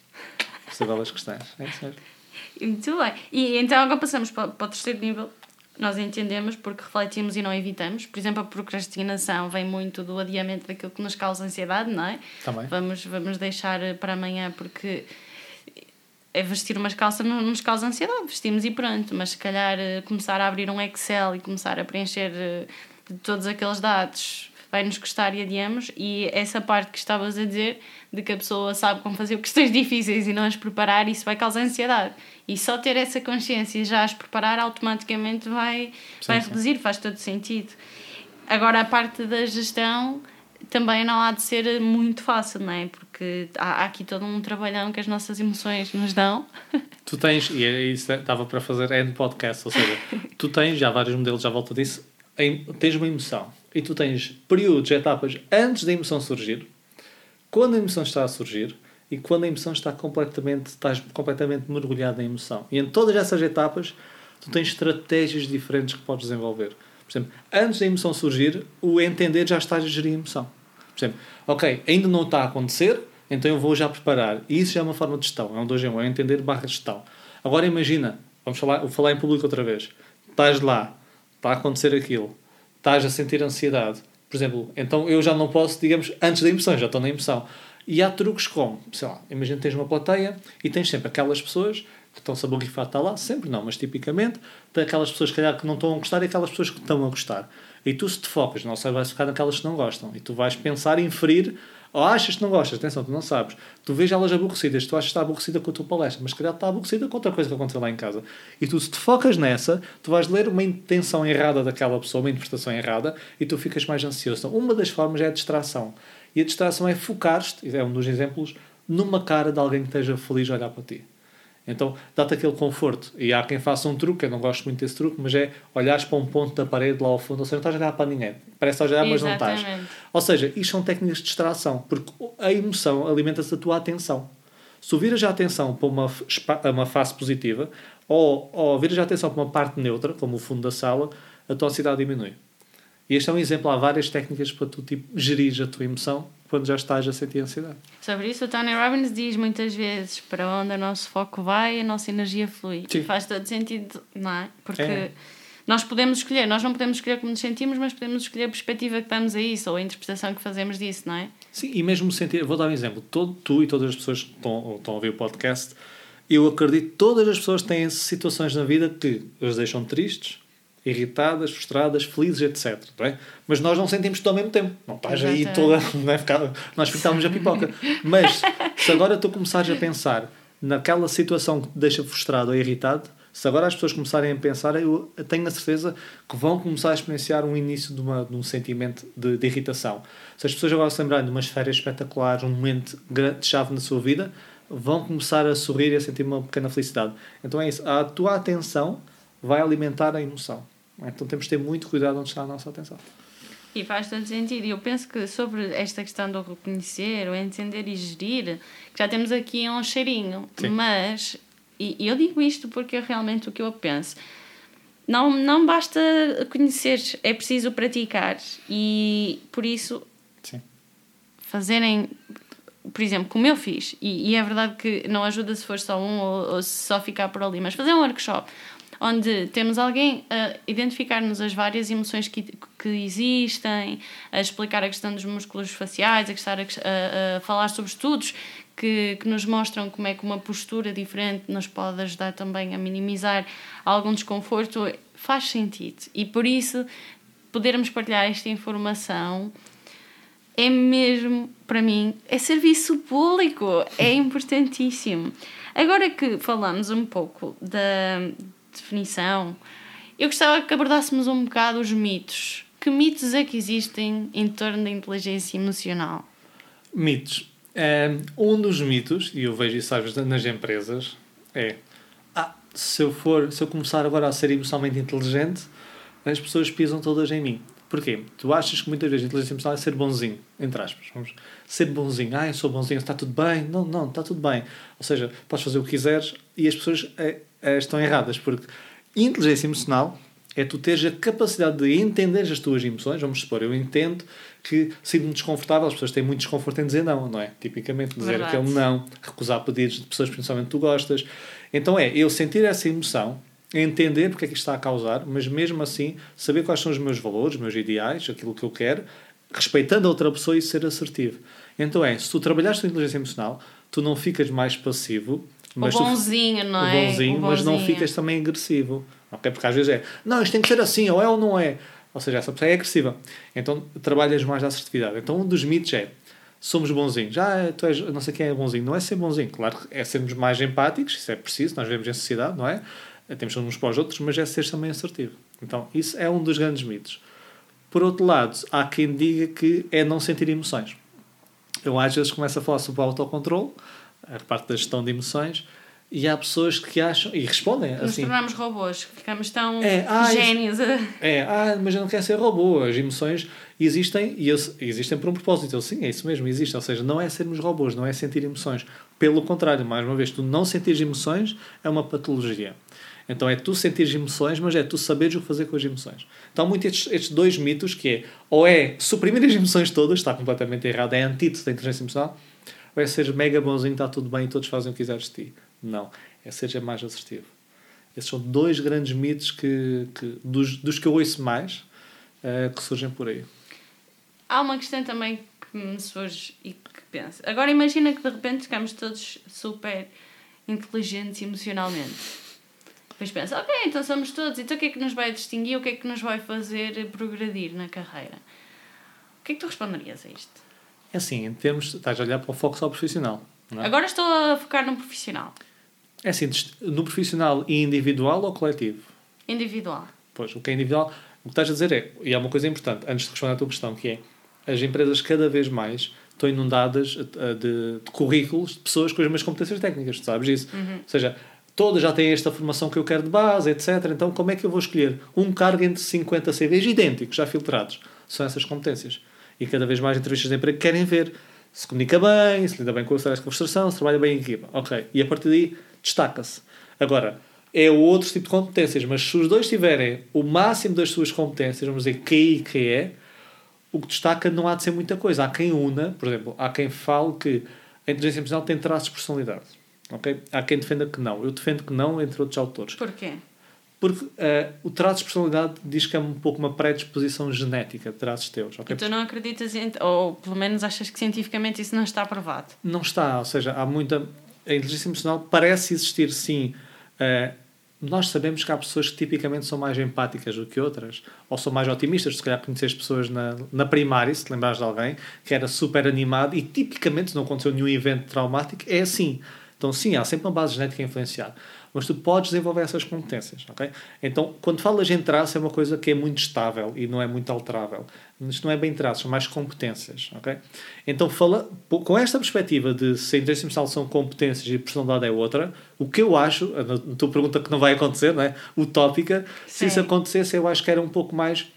Fazer belas questões. É certo. Muito bem. E então agora passamos para, para o terceiro nível. Nós entendemos porque refletimos e não evitamos. Por exemplo, a procrastinação vem muito do adiamento daquilo que nos causa ansiedade, não é? Também. Vamos, vamos deixar para amanhã porque é vestir umas calças não nos causa ansiedade, vestimos e pronto, mas se calhar eh, começar a abrir um Excel e começar a preencher eh, todos aqueles dados vai nos custar e adiamos. E essa parte que estavas a dizer, de que a pessoa sabe como fazer questões difíceis e não as preparar, isso vai causar ansiedade. E só ter essa consciência e já as preparar automaticamente vai, sim, vai reduzir, faz todo sentido. Agora, a parte da gestão também não há de ser muito fácil, não é? Porque há, há aqui todo um trabalhão que as nossas emoções nos dão. Tu tens, e é isso estava para fazer é no podcast, ou seja, tu tens já vários modelos já volta disso, tens uma emoção e tu tens períodos, etapas antes da emoção surgir, quando a emoção está a surgir e quando a emoção está completamente, estás completamente mergulhado na emoção. E em todas essas etapas, tu tens estratégias diferentes que podes desenvolver. Por exemplo, antes da emoção surgir, o entender já estás a gerir a emoção. Por exemplo, ok, ainda não está a acontecer, então eu vou já preparar. E isso já é uma forma de gestão, é um 2 em 1, é entender barra gestão. Agora imagina, vamos falar, vou falar em público outra vez. Estás lá, está a acontecer aquilo estás a sentir ansiedade. Por exemplo, então eu já não posso, digamos, antes da emoção, já estou na emoção. E há truques como, sei lá, imagina que tens uma plateia e tens sempre aquelas pessoas que estão-se a borrifar, está lá, sempre não, mas tipicamente, tem aquelas pessoas calhar, que não estão a gostar e aquelas pessoas que estão a gostar. E tu, se te focas, não sei, vais ficar naquelas que não gostam. E tu vais pensar e inferir ou achas que não gostas, atenção, tu não sabes. Tu vês elas aborrecidas, tu achas que está aborrecida com a tua palestra, mas se calhar está aborrecida com outra coisa que aconteceu lá em casa. E tu, se te focas nessa, tu vais ler uma intenção errada daquela pessoa, uma interpretação errada, e tu ficas mais ansioso. Então, uma das formas é a distração. E a distração é focar-te, é um dos exemplos, numa cara de alguém que esteja feliz a olhar para ti. Então dá-te aquele conforto. E há quem faça um truque, eu não gosto muito desse truque, mas é olhares para um ponto da parede lá ao fundo, ou seja, não estás a olhar para ninguém. Parece olhar, mas não estás. Ou seja, isto são técnicas de distração, porque a emoção alimenta-se da tua atenção. Se viras a atenção para uma, uma face positiva, ou, ou viras a atenção para uma parte neutra, como o fundo da sala, a tua ansiedade diminui. E este é um exemplo, há várias técnicas para tu tipo, gerir a tua emoção quando já estás a sentir ansiedade. Sobre isso, o Tony Robbins diz muitas vezes para onde o nosso foco vai, a nossa energia flui. Sim. Faz todo sentido, não é? Porque é. nós podemos escolher, nós não podemos escolher como nos sentimos, mas podemos escolher a perspectiva que damos a isso ou a interpretação que fazemos disso, não é? Sim, e mesmo sentir, vou dar um exemplo, todo, tu e todas as pessoas que estão, estão a ouvir o podcast, eu acredito que todas as pessoas têm situações na vida que as deixam tristes, irritadas, frustradas, felizes, etc. É? Mas nós não sentimos tudo ao mesmo tempo. Não estás aí toda. Não é? Nós ficávamos a pipoca. Mas se agora tu começares a pensar naquela situação que te deixa frustrado ou irritado, se agora as pessoas começarem a pensar, eu tenho a certeza que vão começar a experienciar um início de, uma, de um sentimento de, de, irritação. Se as pessoas agora se lembrarem de umas férias espetaculares, um momento de chave na sua vida, vão começar a sorrir e a sentir uma pequena felicidade. Então é isso. A tua atenção vai alimentar a emoção. Então temos de ter muito cuidado onde está a nossa atenção. E faz todo sentido. E eu penso que sobre esta questão do reconhecer, o entender e gerir, que já temos aqui um cheirinho. Sim. Mas, e eu digo isto porque é realmente o que eu penso. Não, não basta conhecer, é preciso praticar. E por isso, Sim. fazerem, por exemplo, como eu fiz, e, e, é verdade que não ajuda se for só um ou, ou se só ficar por ali, mas fazer um workshop onde temos alguém a identificar-nos as várias emoções que, que existem, a explicar a questão dos músculos faciais, a, a, a, a falar sobre estudos que, que nos mostram como é que uma postura diferente nos pode ajudar também a minimizar algum desconforto, faz sentido. E por isso, podermos partilhar esta informação é mesmo, para mim, é serviço público, é importantíssimo. Agora que falamos um pouco da definição, eu gostava que abordássemos um bocado os mitos. Que mitos é que existem em torno da inteligência emocional? Mitos. É, um dos mitos, e eu vejo isso às vezes nas empresas, é ah, se eu for, se eu começar agora a ser emocionalmente inteligente, as pessoas pisam todas em mim. Porquê? Tu achas que muitas vezes a inteligência emocional é ser bonzinho, entre aspas. Vamos ser bonzinho. Ah, eu sou bonzinho, está tudo bem. Não, não, está tudo bem. Ou seja, podes fazer o que quiseres e as pessoas é, é, estão erradas. Porque inteligência emocional é tu teres a capacidade de entender as tuas emoções. Vamos supor, eu entendo que sinto-me desconfortável, as pessoas têm muito desconforto em dizer não, não é? Tipicamente, dizer Verdade. aquele não, recusar pedidos de pessoas que principalmente tu gostas. Então é eu sentir essa emoção entender porque é que isto está a causar, mas mesmo assim saber quais são os meus valores, os meus ideais, aquilo que eu quero, respeitando a outra pessoa e ser assertivo. Então é, se tu trabalhares com inteligência emocional, tu não ficas mais passivo, mas o bonzinho, tu, não é? O bonzinho, o mas não ficas também agressivo. Okay? Porque às vezes é, não, isto tem que ser assim, ou é ou não é. Ou seja, essa pessoa é agressiva. Então trabalhas mais a assertividade. Então um dos mitos é, somos bonzinhos. Ah, tu és, não sei quem é bonzinho. Não é ser bonzinho. Claro que é sermos mais empáticos, isso é preciso, nós vivemos em sociedade, não é? temos uns para os outros, mas é ser também assertivo. Então, isso é um dos grandes mitos. Por outro lado, há quem diga que é não sentir emoções. Eu às vezes começo a falar sobre o autocontrole, a parte da gestão de emoções, e há pessoas que acham e respondem Nos assim. Nos tornamos robôs, ficamos tão é, ah, génios. É, ah, mas eu não quero ser robô. As emoções existem e eu, existem por um propósito. Eu, sim, é isso mesmo, existe. Ou seja, não é sermos robôs, não é sentir emoções. Pelo contrário, mais uma vez, tu não sentir emoções é uma patologia. Então é tu sentir emoções, mas é tu saberes o que fazer com as emoções. Então, muito estes, estes dois mitos que é, ou é suprimir as emoções todas, está completamente errado, é antídoto da inteligência emocional, ou é ser mega bonzinho, está tudo bem e todos fazem o que quiseres de ti. Não. É ser mais assertivo. Esses são dois grandes mitos que, que dos, dos que eu ouço mais uh, que surgem por aí. Há uma questão também que me surge e que penso. Agora imagina que de repente ficamos todos super inteligentes emocionalmente depois pensa, ok, então somos todos, então o que é que nos vai distinguir, o que é que nos vai fazer progredir na carreira? O que é que tu responderias a isto? É assim, em termos, estás a olhar para o foco só profissional. É? Agora estou a focar no profissional. É assim, no profissional individual ou coletivo? Individual. Pois, o que é individual, o que estás a dizer é, e há uma coisa importante, antes de responder à tua questão, que é, as empresas cada vez mais estão inundadas de, de, de currículos de pessoas com as mesmas competências técnicas, tu sabes isso? Uhum. Ou seja, todas já têm esta formação que eu quero de base, etc. Então, como é que eu vou escolher um cargo entre 50 CVs idênticos, já filtrados? São essas competências. E cada vez mais entrevistas de emprego querem ver se comunica bem, se lida bem com o stress de conversação, se trabalha bem em equipa. Ok. E a partir daí, destaca-se. Agora, é outro tipo de competências, mas se os dois tiverem o máximo das suas competências, vamos dizer QI e é, o que destaca não há de ser muita coisa. Há quem una, por exemplo, há quem fale que a inteligência emocional tem traços de personalidade. Ok? Há quem defenda que não. Eu defendo que não, entre outros autores. Porquê? Porque uh, o traço de personalidade diz que é um pouco uma predisposição genética de traços teus. Okay? E tu não acreditas, em, ou pelo menos achas que cientificamente isso não está provado? Não está, ou seja, há muita. A inteligência emocional parece existir sim. Uh, nós sabemos que há pessoas que tipicamente são mais empáticas do que outras, ou são mais otimistas. Se calhar conheces pessoas na, na primária, se te lembrares de alguém, que era super animado e tipicamente, se não aconteceu nenhum evento traumático, é assim. Então, sim, há sempre uma base genética a influenciar. Mas tu podes desenvolver essas competências, ok? Então, quando falas em traço, é uma coisa que é muito estável e não é muito alterável. Isto não é bem traços, são mais competências, ok? Então, fala, com esta perspectiva de se a inteligência emocional são competências e personalidade é outra, o que eu acho, a tua pergunta que não vai acontecer, não é? Utópica, se Sim. isso acontecesse, eu acho que era um pouco mais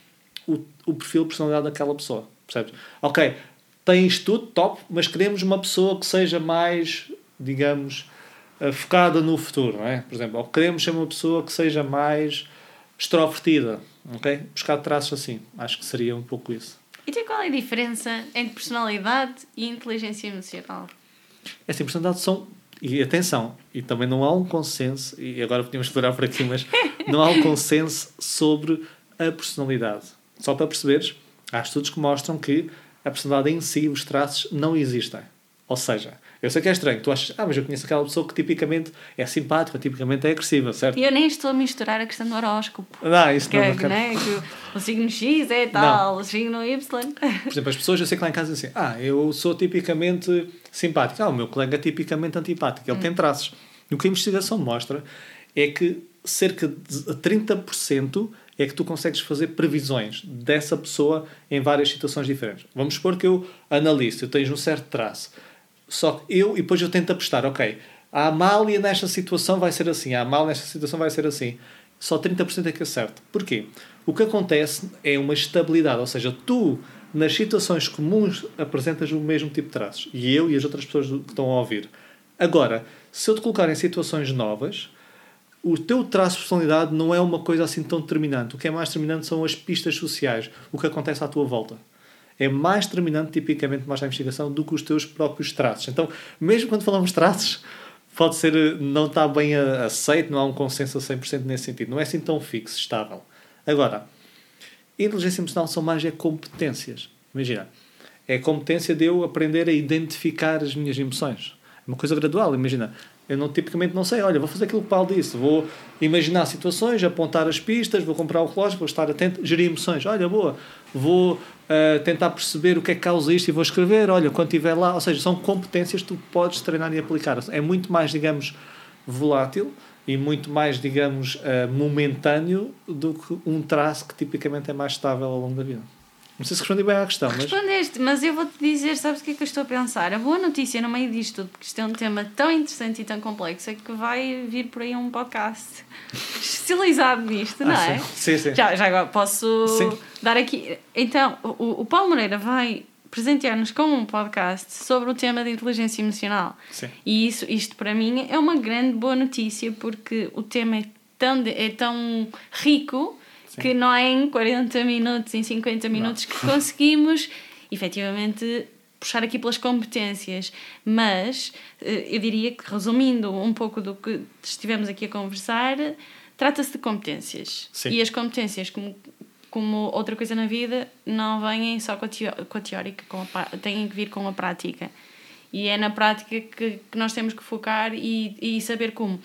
o, o perfil de personalidade daquela pessoa, percebes? Ok, tens tudo, top, mas queremos uma pessoa que seja mais digamos, focada no futuro, não é? Por exemplo, ou queremos ser uma pessoa que seja mais extrovertida, ok? Buscar traços assim. Acho que seria um pouco isso. E qual é a diferença entre personalidade e inteligência emocional? Essa personalidade são e atenção, e também não há um consenso, e agora podíamos explorar por aqui, mas não há um consenso sobre a personalidade. Só para perceberes, há estudos que mostram que a personalidade em si, os traços, não existem. Ou seja, eu sei que é estranho, tu achas, ah, mas eu conheço aquela pessoa que tipicamente é simpática, tipicamente é agressiva, certo? E eu nem estou a misturar a questão do horóscopo. Não, isso Que, não, é, não quero. né, que o signo X é tal, o signo Y. Por exemplo, as pessoas, eu sei que lá em casa dizem assim, ah, eu sou tipicamente simpático. Ah, o meu colega é tipicamente antipático. Ele Hum. tem traços. E o que a investigação mostra é que cerca de 30% é que tu consegues fazer previsões dessa pessoa em várias situações diferentes. Vamos supor que eu analiso, eu tenho um certo traço. Só eu, e depois eu tento apostar, ok, a Amália nesta situação vai ser assim, a Amália nesta situação vai ser assim. Só 30% é que acerta. Porquê? O que acontece é uma estabilidade, ou seja, tu, nas situações comuns, apresentas o mesmo tipo de traços. E eu e as outras pessoas que estão a ouvir. Agora, se eu te colocar em situações novas, o teu traço de personalidade não é uma coisa assim tão determinante. O que é mais determinante são as pistas sociais, o que acontece à tua volta. É mais determinante, tipicamente, mais a investigação, do que os teus próprios traços. Então, mesmo quando falamos traços, pode ser, eh, não está bem a- aceito, não há um consenso a 100% nesse sentido. Não é assim tão fixo, estável. Agora, inteligência emocional são mais é competências. Imagina, é a competência de eu aprender a identificar as minhas emoções. É uma coisa gradual, imagina. Eu não, tipicamente não sei, olha, vou fazer aquilo que o Paulo disse, vou imaginar situações, apontar as pistas, vou comprar o relógio, vou estar atento, gerir emoções, olha, boa, vou ah, tentar perceber o que é que causa isto e vou escrever, olha, quando estiver lá, ou seja, são competências que tu podes treinar e aplicar. É muito mais, digamos, volátil e muito mais, digamos, ah, momentâneo do que um traço que tipicamente é mais estável ao longo da vida. Não sei se respondi bem à questão, mas Respondeste, mas eu vou-te dizer, sabes o que é que eu estou a pensar? A boa notícia no meio disto tudo, porque isto é um tema tão interessante e tão complexo, é que vai vir por aí um podcast especializado nisto, não Ah, é? sim. Sim, sim. Já, já agora posso Sim. dar aqui. Então, o, o Paulo Moreira vai presentear-nos com um podcast sobre o tema da inteligência emocional. Sim. E isso, isto para mim é uma grande boa notícia porque o tema é tão, de- é tão rico Sim. que não é em 40 minutos, em 50 minutos que conseguimos efetivamente puxar aqui pelas competências. Mas eh, eu diria que, resumindo um pouco do que estivemos aqui a conversar, trata-se de competências. Sim. E as competências, como, como outra coisa na vida, não vêm só com a, teórica, com a, têm que vir com a prática. E é na prática que, que nós temos que focar e, e saber como.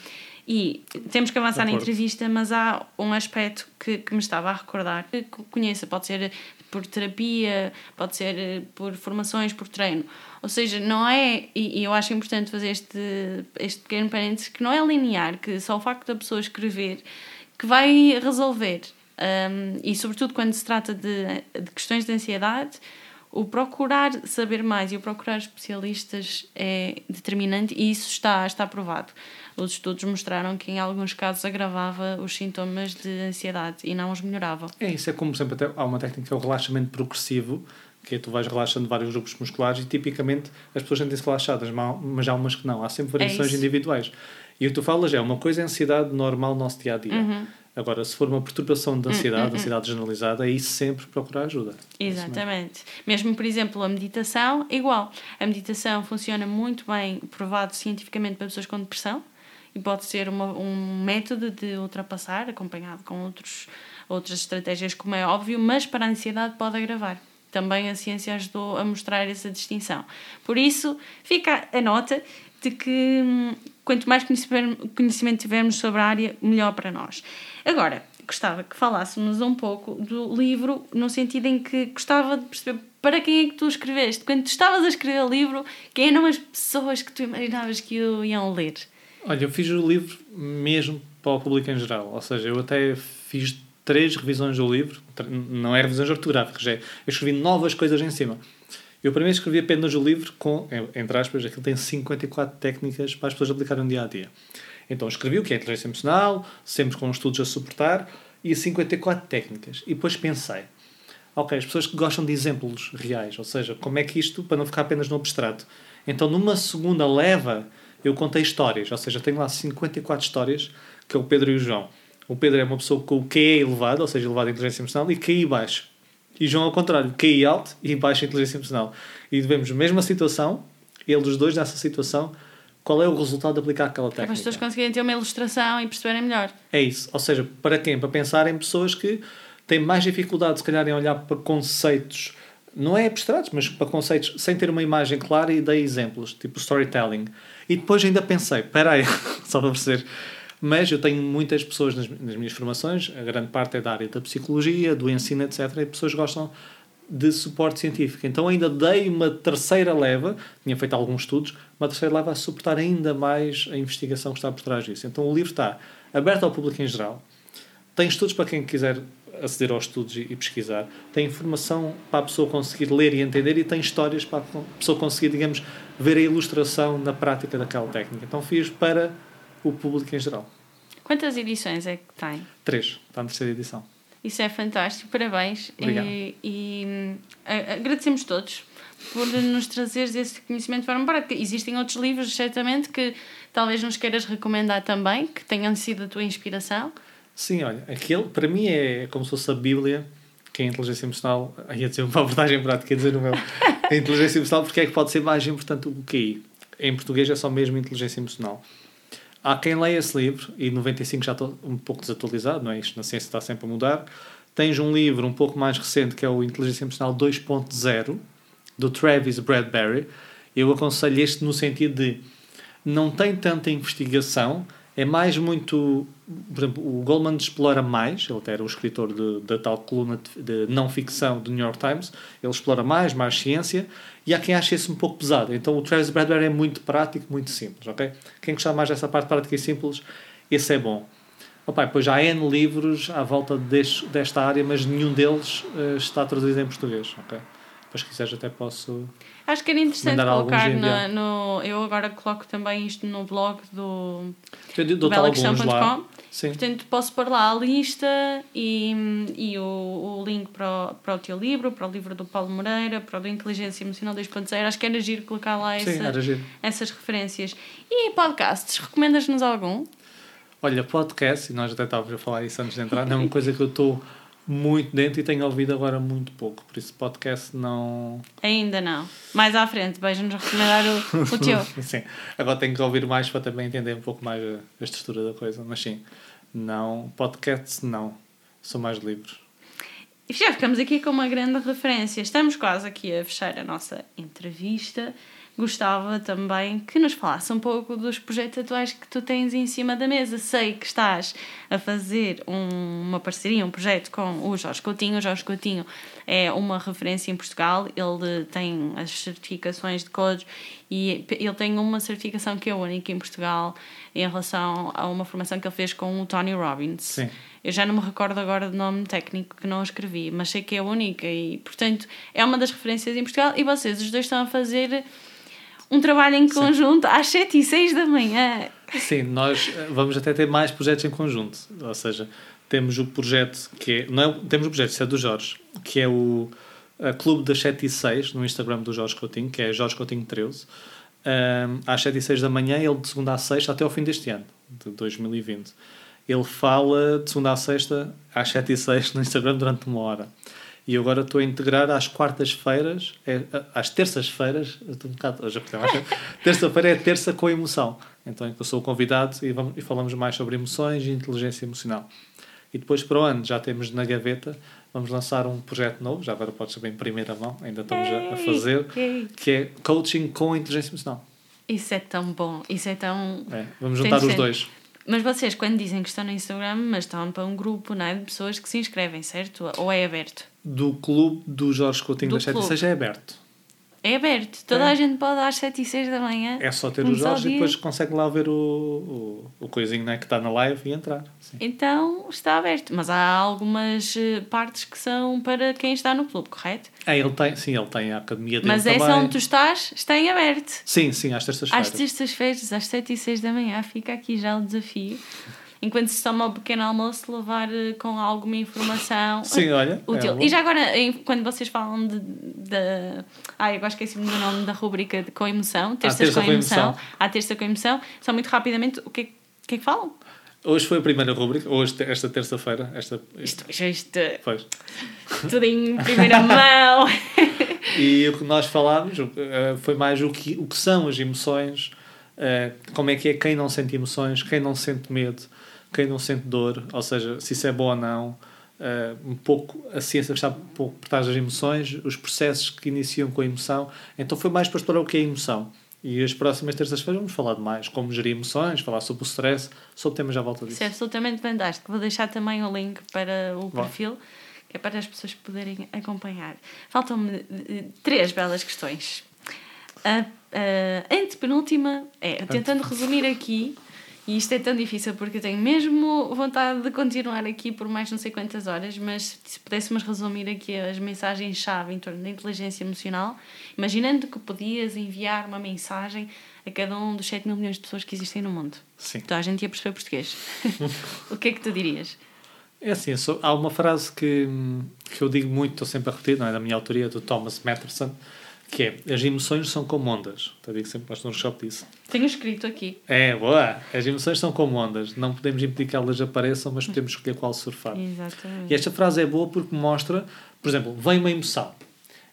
E temos que avançar na entrevista, mas há um aspecto que, que me estava a recordar. Que conheça, pode ser por terapia, pode ser eh, por formações, por treino. Ou seja, não é, e e eu acho importante fazer este, este pequeno parênteses, que não é linear, que só o facto da pessoa escrever que vai resolver. Um, e sobretudo quando se trata de, de questões de ansiedade, o procurar saber mais e o procurar especialistas é determinante e isso está, está provado. Os estudos mostraram que em alguns casos agravava os sintomas de ansiedade e não os melhorava. É isso, é como, exemplo, até há uma técnica que é o relaxamento progressivo, que é tu vais relaxando vários grupos musculares e tipicamente as pessoas sentem-se relaxadas, ma- mas há umas que não, há sempre variações isso. individuais. E o que tu falas é uma coisa é a ansiedade normal no nosso dia a dia. Uhum. Agora, se for uma perturbação de ansiedade, ansiedade generalizada, aí sempre procurar ajuda. É. Exatamente. Mesmo, por exemplo, a meditação, igual. A meditação funciona muito bem, provado cientificamente para pessoas com depressão e pode ser uma, um método de ultrapassar, acompanhado com outros, outras estratégias, como é óbvio, mas para a ansiedade pode agravar. Também a ciência ajudou a mostrar essa distinção. Por isso, fica a nota de que hum, quanto mais conhecimento tivermos sobre a área, melhor para nós. Agora, gostava que falássemos um pouco do livro, no sentido em que gostava de perceber para quem é que tu escreveste. Quando tu estavas a escrever o livro, quem eram as pessoas que tu imaginavas que o iam ler? Olha, eu fiz o livro mesmo para o público em geral. Ou seja, eu até fiz três revisões do livro. Não é revisões ortográficas, é. Eu escrevi novas coisas em cima. Eu primeiro escrevi apenas o livro com, entre aspas, aquilo tem 54 técnicas para as pessoas aplicarem no dia a dia. Então escrevi o que é inteligência emocional, sempre com estudos a suportar, e 54 técnicas. E depois pensei, ok, as pessoas que gostam de exemplos reais, ou seja, como é que isto, para não ficar apenas no abstrato. Então, numa segunda leva, eu contei histórias, ou seja, tenho lá 54 histórias, que é o Pedro e o João. O Pedro é uma pessoa com o QE elevado, ou seja, elevado em inteligência emocional, e QI baixo. E João ao contrário, QI alto e baixo em inteligência emocional. E devemos a mesma situação, eles dois nessa situação, qual é o resultado de aplicar aquela Para as técnica? pessoas conseguirem ter uma ilustração e perceberem melhor. É isso. Ou seja, para quem? Para pensar em pessoas que têm mais dificuldade, se calhar, em olhar para conceitos não é abstratos, mas para conceitos sem ter uma imagem clara e dei exemplos, tipo storytelling. E depois ainda pensei, espera aí, só para perceber, mas eu tenho muitas pessoas nas, nas, minhas formações, a grande parte é da área da psicologia, do ensino, etc. E pessoas gostam de suporte científico. Então ainda dei uma terceira leva, tinha feito alguns estudos, uma terceira leva a suportar ainda mais a investigação que está por trás disso. Então o livro está aberto ao público em geral, tem estudos para quem quiser aceder aos estudos e, pesquisar, tem informação para a pessoa conseguir ler e entender e tem histórias para a pessoa conseguir, digamos, ver a ilustração na prática daquela técnica. Então fiz para o público em geral. Quantas edições é que tem? Três, está na terceira edição. Isso é fantástico, parabéns. Obrigado. E, e agradecemos todos por nos trazeres esse conhecimento de forma prática. Existem outros livros, certamente, que talvez nos queiras recomendar também, que tenham sido a tua inspiração. Sim, olha, aquele para mim é como se fosse a Bíblia, que é a inteligência emocional, ia dizer uma abordagem prática, ia dizer o meu, a inteligência emocional, porque é que pode ser mais importante do que aí. Em português é só mesmo inteligência emocional. Há quem leia esse livro, e 95 já estou um pouco desatualizado, não é? Isto na ciência está sempre a mudar. Tens um livro um pouco mais recente que é o Inteligência Emocional 2.0, do Travis Bradbury. Eu aconselho este no sentido de não tem tanta investigação, é mais muito. Por exemplo, o Goldman explora mais, ele era o escritor da tal coluna de, de não ficção do New York Times, ele explora mais, mais ciência, e há quem ache isso um pouco pesado. Então o Travis Bradbury é muito prático, muito simples, ok? Quem gostar mais dessa parte prática e simples, esse é bom. Opa, pois há N livros à volta deste, desta área, mas nenhum deles uh, está traduzido em português, ok? Depois, se quiseres, até posso. Acho que era interessante colocar no, no, Eu agora coloco também isto no blog do, do, do belacquestão.com. Portanto, posso pôr lá a lista e, e o, o link para o, para o teu livro, para o livro do Paulo Moreira, para o do Inteligência Emocional 2.0. Acho que era giro colocar lá essa, Sim, essas referências. E podcasts, recomendas-nos algum? Olha, podcast, e nós até estávamos a falar isso antes de entrar, não é uma coisa que eu estou muito dentro e tenho ouvido agora muito pouco, por isso podcast não. Ainda não. Mais à frente, veja-nos recomendar o, o teu. sim, agora tenho que ouvir mais para também entender um pouco mais a, a estrutura da coisa, mas sim, não. Podcast não. Sou mais livres. E já ficamos aqui com uma grande referência. Estamos quase aqui a fechar a nossa entrevista gostava também que nos falasse um pouco dos projetos atuais que tu tens em cima da mesa. Sei que estás a fazer um, uma parceria, um projeto com o Jorge Coutinho. O Jorge Coutinho é uma referência em Portugal, ele tem as certificações de codes e ele tem uma certificação que é única em Portugal em relação a uma formação que ele fez com o Tony Robbins. Sim. Eu já não me recordo agora do nome técnico que não escrevi, mas sei que é única e, portanto, é uma das referências em Portugal e vocês, os dois, estão a fazer um trabalho em conjunto Sim. às 7 e 6 da manhã. Sim, nós eh, vamos até ter mais projetos em conjunto. Ou seja, temos o projeto que é. Não é, temos o projeto, isso é do Jorge, que é o Clube das 7 e 6 no Instagram do Jorge Coutinho, que é Jorge Coutinho 13. Um, às 7 e 6 da manhã, ele de segunda a sexta até ao fim deste ano, de 2020. Ele fala de segunda a sexta às 7 e 6 no Instagram durante uma hora. E agora estou a integrar às quartas-feiras, é, às terças-feiras, estou um bocado hoje terça-feira é terça com emoção. Então eu sou o convidado e, vamos, e falamos mais sobre emoções e inteligência emocional. E depois para o ano já temos na gaveta, vamos lançar um projeto novo, já agora podes saber em primeira mão, ainda estamos a, a fazer, que é coaching com inteligência emocional. Isso é tão bom, isso é tão. É, vamos juntar os dois. Mas vocês, quando dizem que estão no Instagram, mas estão para um grupo não é, de pessoas que se inscrevem, certo? Ou é aberto? Do clube do Jorge Coutinho do das 7 e 6 é aberto. É aberto. Toda é. a gente pode às 7 e 6 da manhã. É só ter o Jorge e depois consegue lá ver o, o, o coisinho né, que está na live e entrar. Sim. Então está aberto. Mas há algumas eh, partes que são para quem está no clube, correto? É, ele tem, sim, ele tem a academia dele Mas essa onde tu estás está em aberto. Sim, sim, às terças-feiras. Às terças-feiras, às 7 e 6 da manhã. Fica aqui já o desafio enquanto se toma o pequeno almoço, levar eh, com alguma informação Sim, olha, útil. É e já agora, quando vocês falam de. de ai, agora esqueci-me do nome da rubrica de, com emoção, terças terça com, emoção, emoção, à terça com emoção, só muito rapidamente, o que, é, o que é que falam? Hoje foi a primeira rubrica, hoje, esta terça-feira. Esta, isto, isto, isto pois. tudo em primeira mão. e o que nós falámos eh, foi mais o que, o que são as emoções, eh, como é que é quem não sente emoções, quem não sente medo, quem não sente dor, ou seja, se isso é bom ou não, uh, um pouco a ciência está um pouco por trás das emoções, os processos que iniciam com a emoção. Então foi mais para explorar o que é a emoção. E as próximas terças-feiras vamos falar de mais, como gerir emoções, falar sobre o stress, sobre temas à volta disso. Isso é absolutamente fantástico. Vou deixar também o link para o perfil, que é para as pessoas poderem acompanhar. Faltam-me eh, três belas questões. A, a antepenúltima é, tentando resumir aqui, e isto é tão difícil porque eu tenho mesmo vontade de continuar aqui por mais não sei quantas horas, mas se pudéssemos resumir aqui as mensagens-chave em torno da inteligência emocional, imaginando que podias enviar uma mensagem a cada um dos 7 mil milhões de pessoas que existem no mundo. Sim. Então a gente ia perceber português. o que é que tu dirias? É assim, sou, há uma frase que, que eu digo muito, estou sempre a repetir, não é da minha autoria, do Thomas Matterson, que é, as emoções são como ondas. Eu digo sempre para no workshop disso. Tenho escrito aqui. É, boa! As emoções são como ondas. Não podemos impedir que elas apareçam, mas podemos escolher qual surfar. Exatamente. E esta frase é boa porque mostra, por exemplo, vem uma emoção.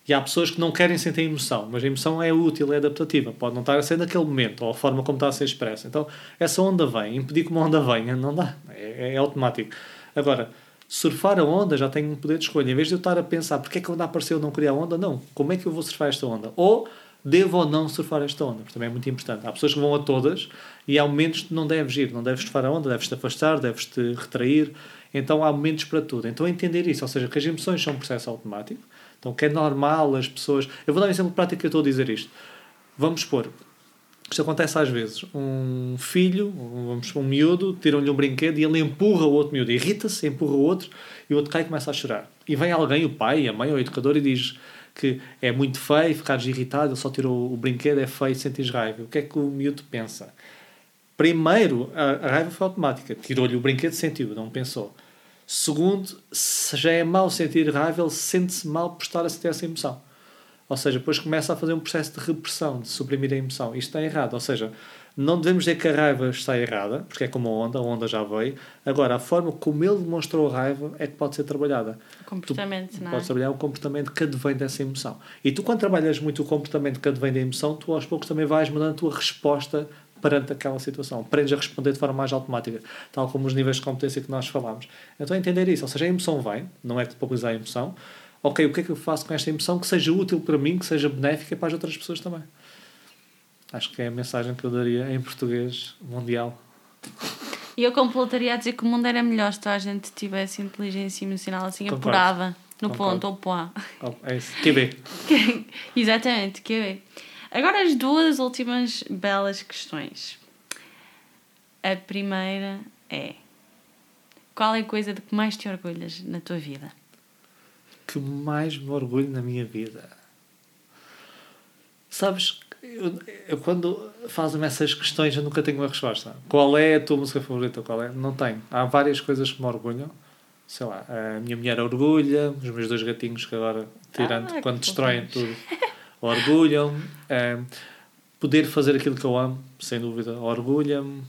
E há pessoas que não querem sentir emoção, mas a emoção é útil, é adaptativa. Pode não estar a ser naquele momento, ou a forma como está a ser expressa. Então, essa onda vem. Impedir que uma onda venha, não dá. É, é automático. Agora, surfar a onda já tenho um poder de escolha. Em vez de eu estar a pensar porque é que a onda apareceu e não queria a onda, não. Como é que eu vou surfar esta onda? Ou devo ou não surfar esta onda? Porque também é muito importante. Há pessoas que vão a todas e há momentos que não deves ir, não deves surfar a onda, deves te afastar, deves te retrair. Então há momentos para tudo. Então entender isso, ou seja, que as emoções são um processo automático, então que é normal as pessoas. Eu vou dar um exemplo prático que eu estou a dizer isto. Vamos supor, isto acontece às vezes. Um filho, vamos um miúdo, tiram-lhe um brinquedo e ele empurra o outro miúdo, irrita-se, empurra o outro e o outro cai e começa a chorar. E vem alguém, o pai, a mãe ou o educador, e diz que é muito feio, ficares irritado, ele só tirou o brinquedo, é feio, sentes raiva. O que é que o miúdo pensa? Primeiro, a, raiva foi automática. Tirou-lhe o brinquedo, sentiu, não pensou. Segundo, se já é mau sentir raiva, ele sente-se mal por estar a sentir essa emoção. Ou seja, depois começa a fazer um processo de repressão, de suprimir a emoção. Isto está errado. Ou seja, não devemos dizer que a raiva está errada, porque é como a onda, a onda já veio. Agora, a forma como ele demonstrou a raiva é que pode ser trabalhada. O comportamento, tu não é? Podes trabalhar o comportamento que advém dessa emoção. E tu, quando trabalhas muito o comportamento que advém da emoção, tu aos poucos também vais mudando a tua resposta perante aquela situação. Aprendes a responder de forma mais automática, tal como os níveis de competência que nós falámos. Então, entender isso. Ou seja, a emoção vem, não é culpabilizar a emoção, ok, o que é que eu faço com esta emoção que seja útil para mim, que seja benéfica para as outras pessoas também. Acho que é a mensagem que eu daria em português mundial. E eu completaria a dizer que o mundo era melhor se a gente tivesse inteligência emocional assim Concordo. apurada, no Concordo. ponto, ou pá. Oh, é isso. QB. Exatamente, é. Agora as duas últimas belas questões. A primeira é: qual é a coisa de que mais te orgulhas na tua vida? Que mais me orgulho na minha vida. Sabes, eu, eu quando fazem essas questões eu nunca tenho uma resposta. Qual é a tua música favorita? Qual é? Não tenho. Há várias coisas que me orgulham. Sei lá, a minha mulher orgulha, os meus dois gatinhos que agora, tirando, Ah, quando destroem tudo, orgulham. Um, poder fazer aquilo que eu amo, sem dúvida, orgulha-me.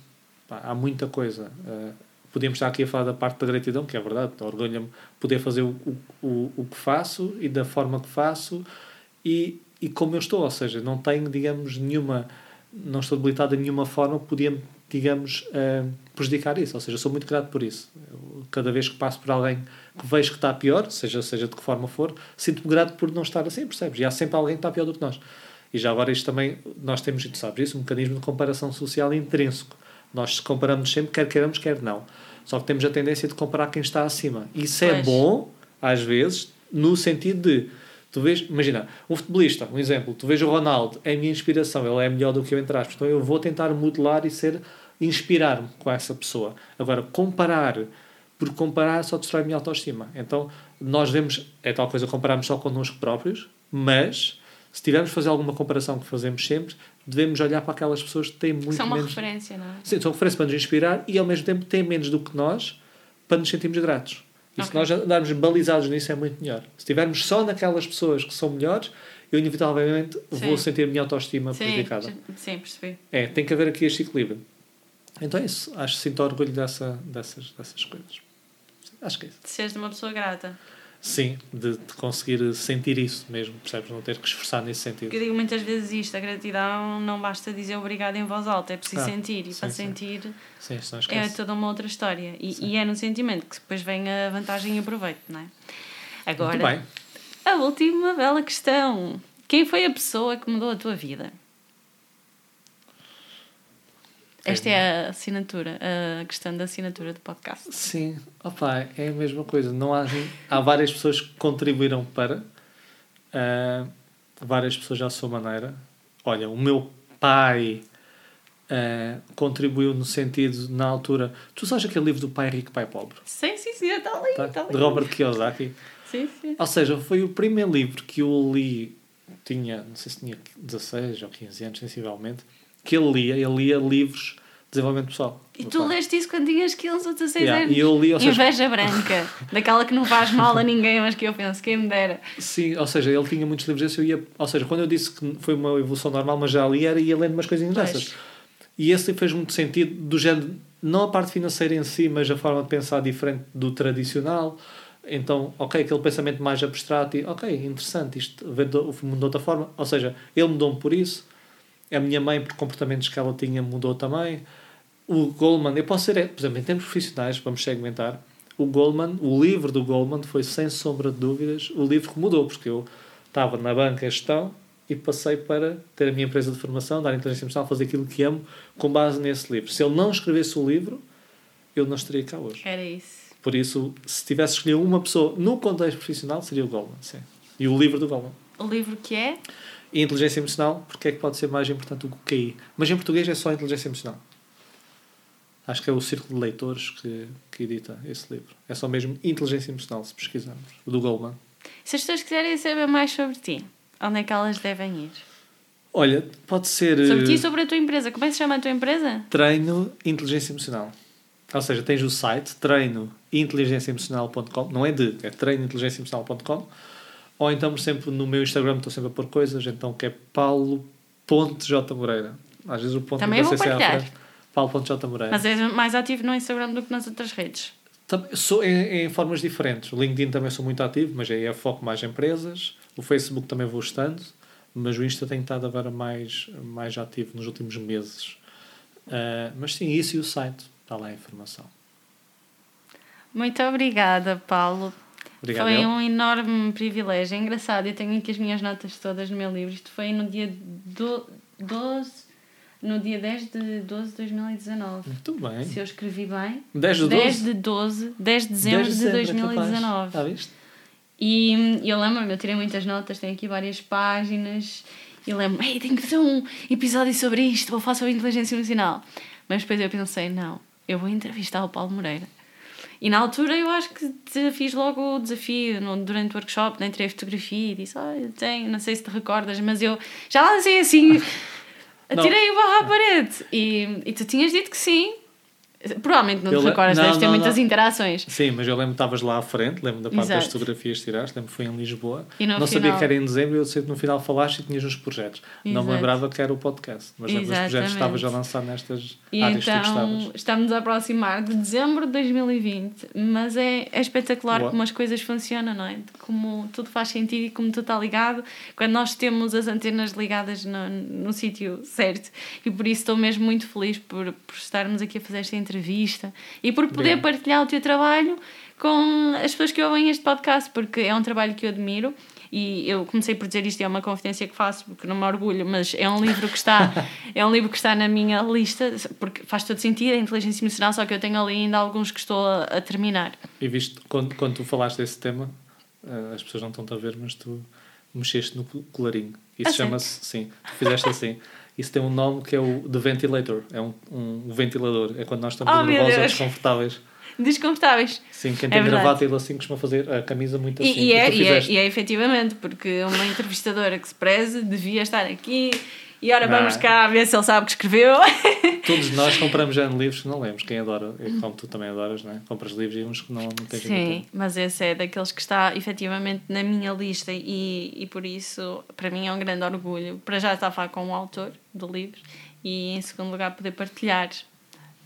Há muita coisa. Uh, podíamos estar aqui a falar da parte da gratidão, que é verdade, orgulha-me poder fazer o, o, o, que faço e da forma que faço e, e como eu estou, ou seja, não tenho, digamos, nenhuma, não estou debilitado de nenhuma forma que podia, digamos, uh, prejudicar isso, ou seja, sou muito grato por isso. Eu, cada vez que passo por alguém que vejo que está pior, seja, seja de que forma for, sinto-me grato por não estar assim, percebes? E há sempre alguém que está pior do que nós. E já agora isto também, nós temos, tu sabes isso, um mecanismo de comparação social intrínseco. Nós comparamos sempre, quer queiramos, quer não. Só que temos a tendência de comparar quem está acima. Isso é Pois. bom, às vezes, no sentido de, tu vês, imagina, um futebolista, um exemplo, tu vês o Ronaldo, é a minha inspiração, ele é melhor do que eu, entre aspas. Então eu vou tentar modelar e ser, inspirar-me com essa pessoa. Agora, comparar, por comparar só destrói a minha autoestima. Então, nós devemos, é tal coisa, compararmos só connosco próprios, mas se tivermos de fazer alguma comparação que fazemos sempre, devemos olhar para aquelas pessoas que têm muito São uma menos... referência, não é? Sim, são referências para nos inspirar e ao mesmo tempo têm menos do que nós para nos sentirmos gratos. E se Ok. nós andarmos balizados nisso é muito melhor. Se estivermos só naquelas pessoas que são melhores, eu inevitavelmente vou Sim. sentir a minha autoestima Sim, prejudicada. sim, percebi. É, tem que haver aqui este equilíbrio. Então é isso. Acho que sinto orgulho dessa, dessas, dessas coisas. Acho que é isso. De seres uma pessoa grata. Sim, de, de conseguir sentir isso mesmo, percebes? Não ter que esforçar nesse sentido. Porque eu digo muitas vezes isto, a gratidão não basta dizer obrigado em voz alta, é preciso Ah, sentir. E sim, para sim. sentir Sim, é toda uma outra história. E, e é no sentimento que depois vem a vantagem e o proveito, não é? Agora, a última bela questão. Quem foi a pessoa que mudou a tua vida? Esta é a assinatura, a questão da assinatura do podcast. Sim, opa, é a mesma coisa. Não há, há várias pessoas que contribuíram para, ah, várias pessoas à sua maneira. Olha, o meu pai ah, contribuiu no sentido, na altura. Tu sabes aquele livro do Pai Rico, Pai Pobre? Sim, sim, sim, está ali, tá? está ali. De Robert Kiyosaki. Sim, sim. Ou seja, foi o primeiro livro que eu li, tinha, não sei se tinha 16 ou 15 anos, sensivelmente, que ele lia, ele lia livros de desenvolvimento pessoal. E tu leste isso quando tinhas 15 ou 16 Yeah, anos? e eu li, ou seja- Inveja branca, daquela que não faz mal a ninguém, mas que eu penso, quem me dera. Sim, ou seja, ele tinha muitos livros desses, eu ia, ou seja, quando eu disse que foi uma evolução normal, mas já ali era ia lendo umas coisinhas Pois. dessas. E esse livro fez muito sentido, do género, não a parte financeira em si, mas a forma de pensar diferente do tradicional. Então, ok, aquele pensamento mais abstrato e, ok, interessante, isto ver do- o mundo de outra forma. Ou seja, ele mudou-me por isso. A minha mãe, por comportamentos que ela tinha, mudou também. O Goldman, eu posso ser, por exemplo, em termos profissionais, vamos segmentar. O Goldman, o livro do Goldman foi, sem sombra de dúvidas, o livro que mudou, porque eu estava na banca gestão e passei para ter a minha empresa de formação, dar inteligência emocional, fazer aquilo que amo, com base nesse livro. Se ele não escrevesse o livro, eu não estaria cá hoje. Era isso. Por isso, se tivesse escolhido uma pessoa no contexto profissional, seria o Goldman, sim. E o livro do Goldman. O livro que é? E inteligência emocional, porque é que pode ser mais importante do que o QI? Mas em português é só inteligência emocional. Acho que é o Círculo de Leitores que, que edita esse livro. É só mesmo inteligência emocional, se pesquisarmos. O do Goldman. Se as pessoas quiserem saber mais sobre ti, onde é que elas devem ir? Olha, pode ser Sobre ti eh, e sobre a tua empresa. Como é que se chama a tua empresa? treino inteligência emocional. Ou seja, tens o site treinointeligenciaemocional.com. Não é de, é treinointeligenciaemocional.com. Ou então sempre no meu Instagram estou sempre a pôr coisas, então que é paulo.jmoreira. Às vezes o ponto Também não vou sei se é à partilhar. frente. Paulo.jmoreira. Mas és mais ativo no Instagram do que nas outras redes. Sou em, em formas diferentes. O LinkedIn também sou muito ativo, mas aí é foco mais em empresas. O Facebook também vou estando, mas o Insta tem estado agora mais, mais ativo nos últimos meses. Ah, mas sim, isso e o site. Está lá a informação. Muito obrigada, Paulo. Obrigado. foi eu. um enorme privilégio. É engraçado, eu tenho aqui as minhas notas todas no meu livro. Isto foi no dia do, 12, no dia 10 de 12 de 2019. Muito bem. Se eu escrevi bem. 10 de 10 12? de 12, 10 de dezembro de, é capaz. 2019. Está viste? E eu lembro-me, eu tirei muitas notas, tenho aqui várias páginas. E lembro-me, ei, tenho que fazer um episódio sobre isto, vou falar sobre inteligência emocional. Mas depois eu pensei, não, eu vou entrevistar o Paulo Moreira. E na altura eu acho que te fiz logo o desafio no, durante o workshop, nem tirei fotografia e disse, ah, eu tenho, não sei se te recordas, mas eu já lancei assim, atirei o barro à parede. E, e tu tinhas dito que sim. Provavelmente não Eu te le- recordas, não, deves ter não, muitas não. interações. Sim, mas eu lembro que estavas lá à frente, lembro da parte das Exato. fotografias que tiraste, lembro que foi em Lisboa. E não sabia final- que era em dezembro, eu sei que no final falaste e tinhas uns projetos. Não me Exato. lembrava que era o podcast, mas lembro dos projetos que estavas a lançar nestas E áreas que tu então gostavas. estamos a aproximar de dezembro de 2020, mas é, é espetacular Boa. como as coisas funcionam, não é? Como tudo faz sentido e como tudo está ligado, quando nós temos as antenas ligadas no, no sítio certo. E por isso estou mesmo muito feliz por, por estarmos aqui a fazer esta entrevista e por poder Bem. partilhar o teu trabalho com as pessoas que ouvem este podcast, porque é um trabalho que eu admiro. E eu comecei por dizer isto, é uma confidência que faço, porque não me orgulho, mas é um livro que está, é um livro que está na minha lista, porque faz todo sentido, a inteligência emocional, só que eu tenho ali ainda alguns que estou a, a terminar. E viste, quando, quando tu falaste desse tema, eh, as pessoas não estão a ver, mas tu mexeste no colarinho. Isso Ah, chama-se, sim, tu fizeste assim. Isso tem um nome que é o de ventilator, é um, um ventilador. É quando nós estamos Oh, nervosos ou desconfortáveis. Desconfortáveis. Sim, quem É tem verdade. gravata ele assim costuma fazer a camisa muito assim. E, e é, e, é, e é efetivamente, porque uma entrevistadora que se preze devia estar aqui e ora vamos é? cá ver se ele sabe o que escreveu. Todos nós compramos já livros que não lemos. Quem adora, como tu também adoras, não é? Compras livros e uns que não, não tens Sim, mas esse é daqueles que está efetivamente na minha lista e, e por isso para mim é um grande orgulho. Para já estar a falar com o autor do livro e em segundo lugar poder partilhar.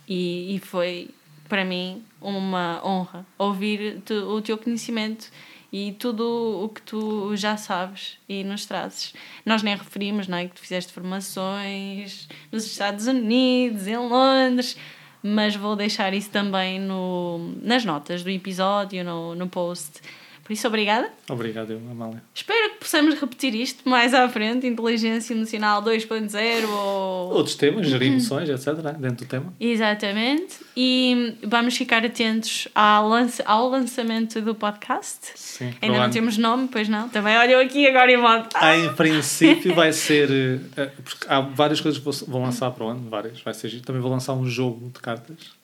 E, e foi para mim uma honra ouvir o teu conhecimento e tudo o que tu já sabes e nos trazes. Nós nem referimos, não é? Que tu fizeste formações nos Estados Unidos, em Londres, mas vou deixar isso também no, nas notas do episódio, no, no post. Por isso, obrigada. Obrigado, eu, Amália. Espero que possamos repetir isto mais à frente, inteligência emocional 2.0 ou... Outros temas, gerir emoções, etc., dentro do tema. Exatamente. E vamos ficar atentos ao, ao lançamento do podcast. Sim, Ainda não temos nome, pois não? Também olham aqui agora e modo. Em princípio vai ser. eh, Porque há várias coisas que vou- vão lançar para o ano, várias. Vai ser giro. Também vou lançar um jogo de cartas.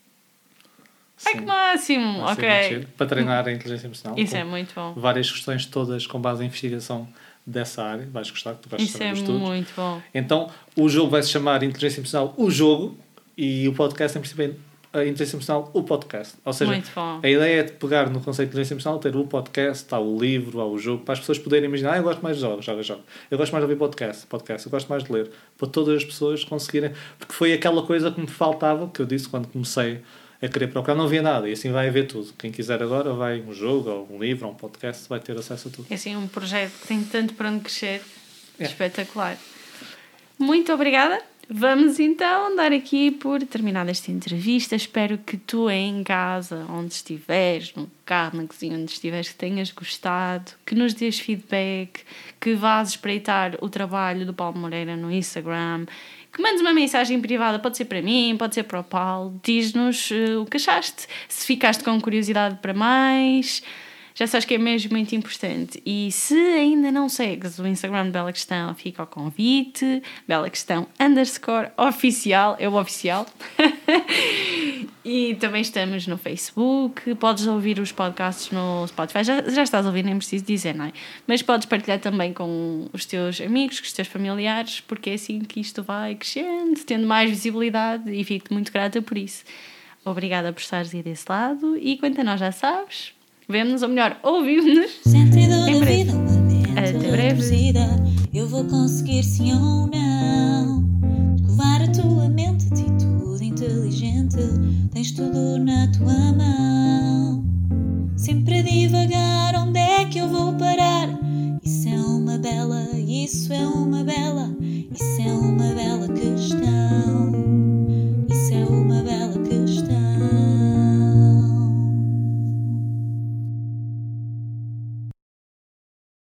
Ai que máximo! vai Ok. Para treinar a inteligência emocional. Isso é muito bom. Várias questões todas com base em investigação dessa área. Vais gostar, tu gostas Isso também é estudos. muito bom. Então, o jogo vai se chamar Inteligência Emocional O Jogo e o podcast, em princípio, é a Inteligência Emocional O Podcast. Ou seja, a ideia é de pegar no conceito de inteligência emocional, ter o podcast, há o livro, há o jogo, para as pessoas poderem imaginar, ah, eu gosto mais de jogos, joga, joga. Eu gosto mais de ouvir podcast, podcast. Eu gosto mais de ler. Para todas as pessoas conseguirem... Porque foi aquela coisa que me faltava, que eu disse quando comecei a querer procurar, não havia nada. E assim vai haver tudo. Quem quiser agora vai um jogo, ou um livro, ou um podcast, vai ter acesso a tudo. É assim um projeto que tem tanto para onde crescer. É. Espetacular. Muito obrigada. Vamos então dar aqui por terminada esta entrevista. Espero que tu em casa, onde estiveres, no carro, na cozinha, onde estiveres, que tenhas gostado, que nos dês feedback, que vás espreitar o trabalho do Paulo Moreira no Instagram, que mandes uma mensagem privada, pode ser para mim, pode ser para o Paulo, diz-nos eh, o que achaste, se ficaste com curiosidade para mais. Já sabes que é mesmo muito importante. E se ainda não segues o Instagram de Bela Questão, fica o convite. Bela Questão underscore oficial, é o oficial. e também estamos no Facebook. Podes ouvir os podcasts no Spotify. Já, já estás a ouvir, nem preciso dizer, não é? Mas podes partilhar também com os teus amigos, com os teus familiares, porque é assim que isto vai crescendo, tendo mais visibilidade e fico-te muito grata por isso. Obrigada por estares aí desse lado e quanto a nós já sabes, vemos-nos, ou melhor, ouvimos-nos. Sentido em breve. vida, Até breve. Vida, eu vou conseguir sim ou não. Escovar a tua mente, atitude inteligente, tens tudo na tua mão. Sempre a divagar, onde é que eu vou parar? Isso é uma bela, isso é uma bela, isso é uma bela questão. Isso é uma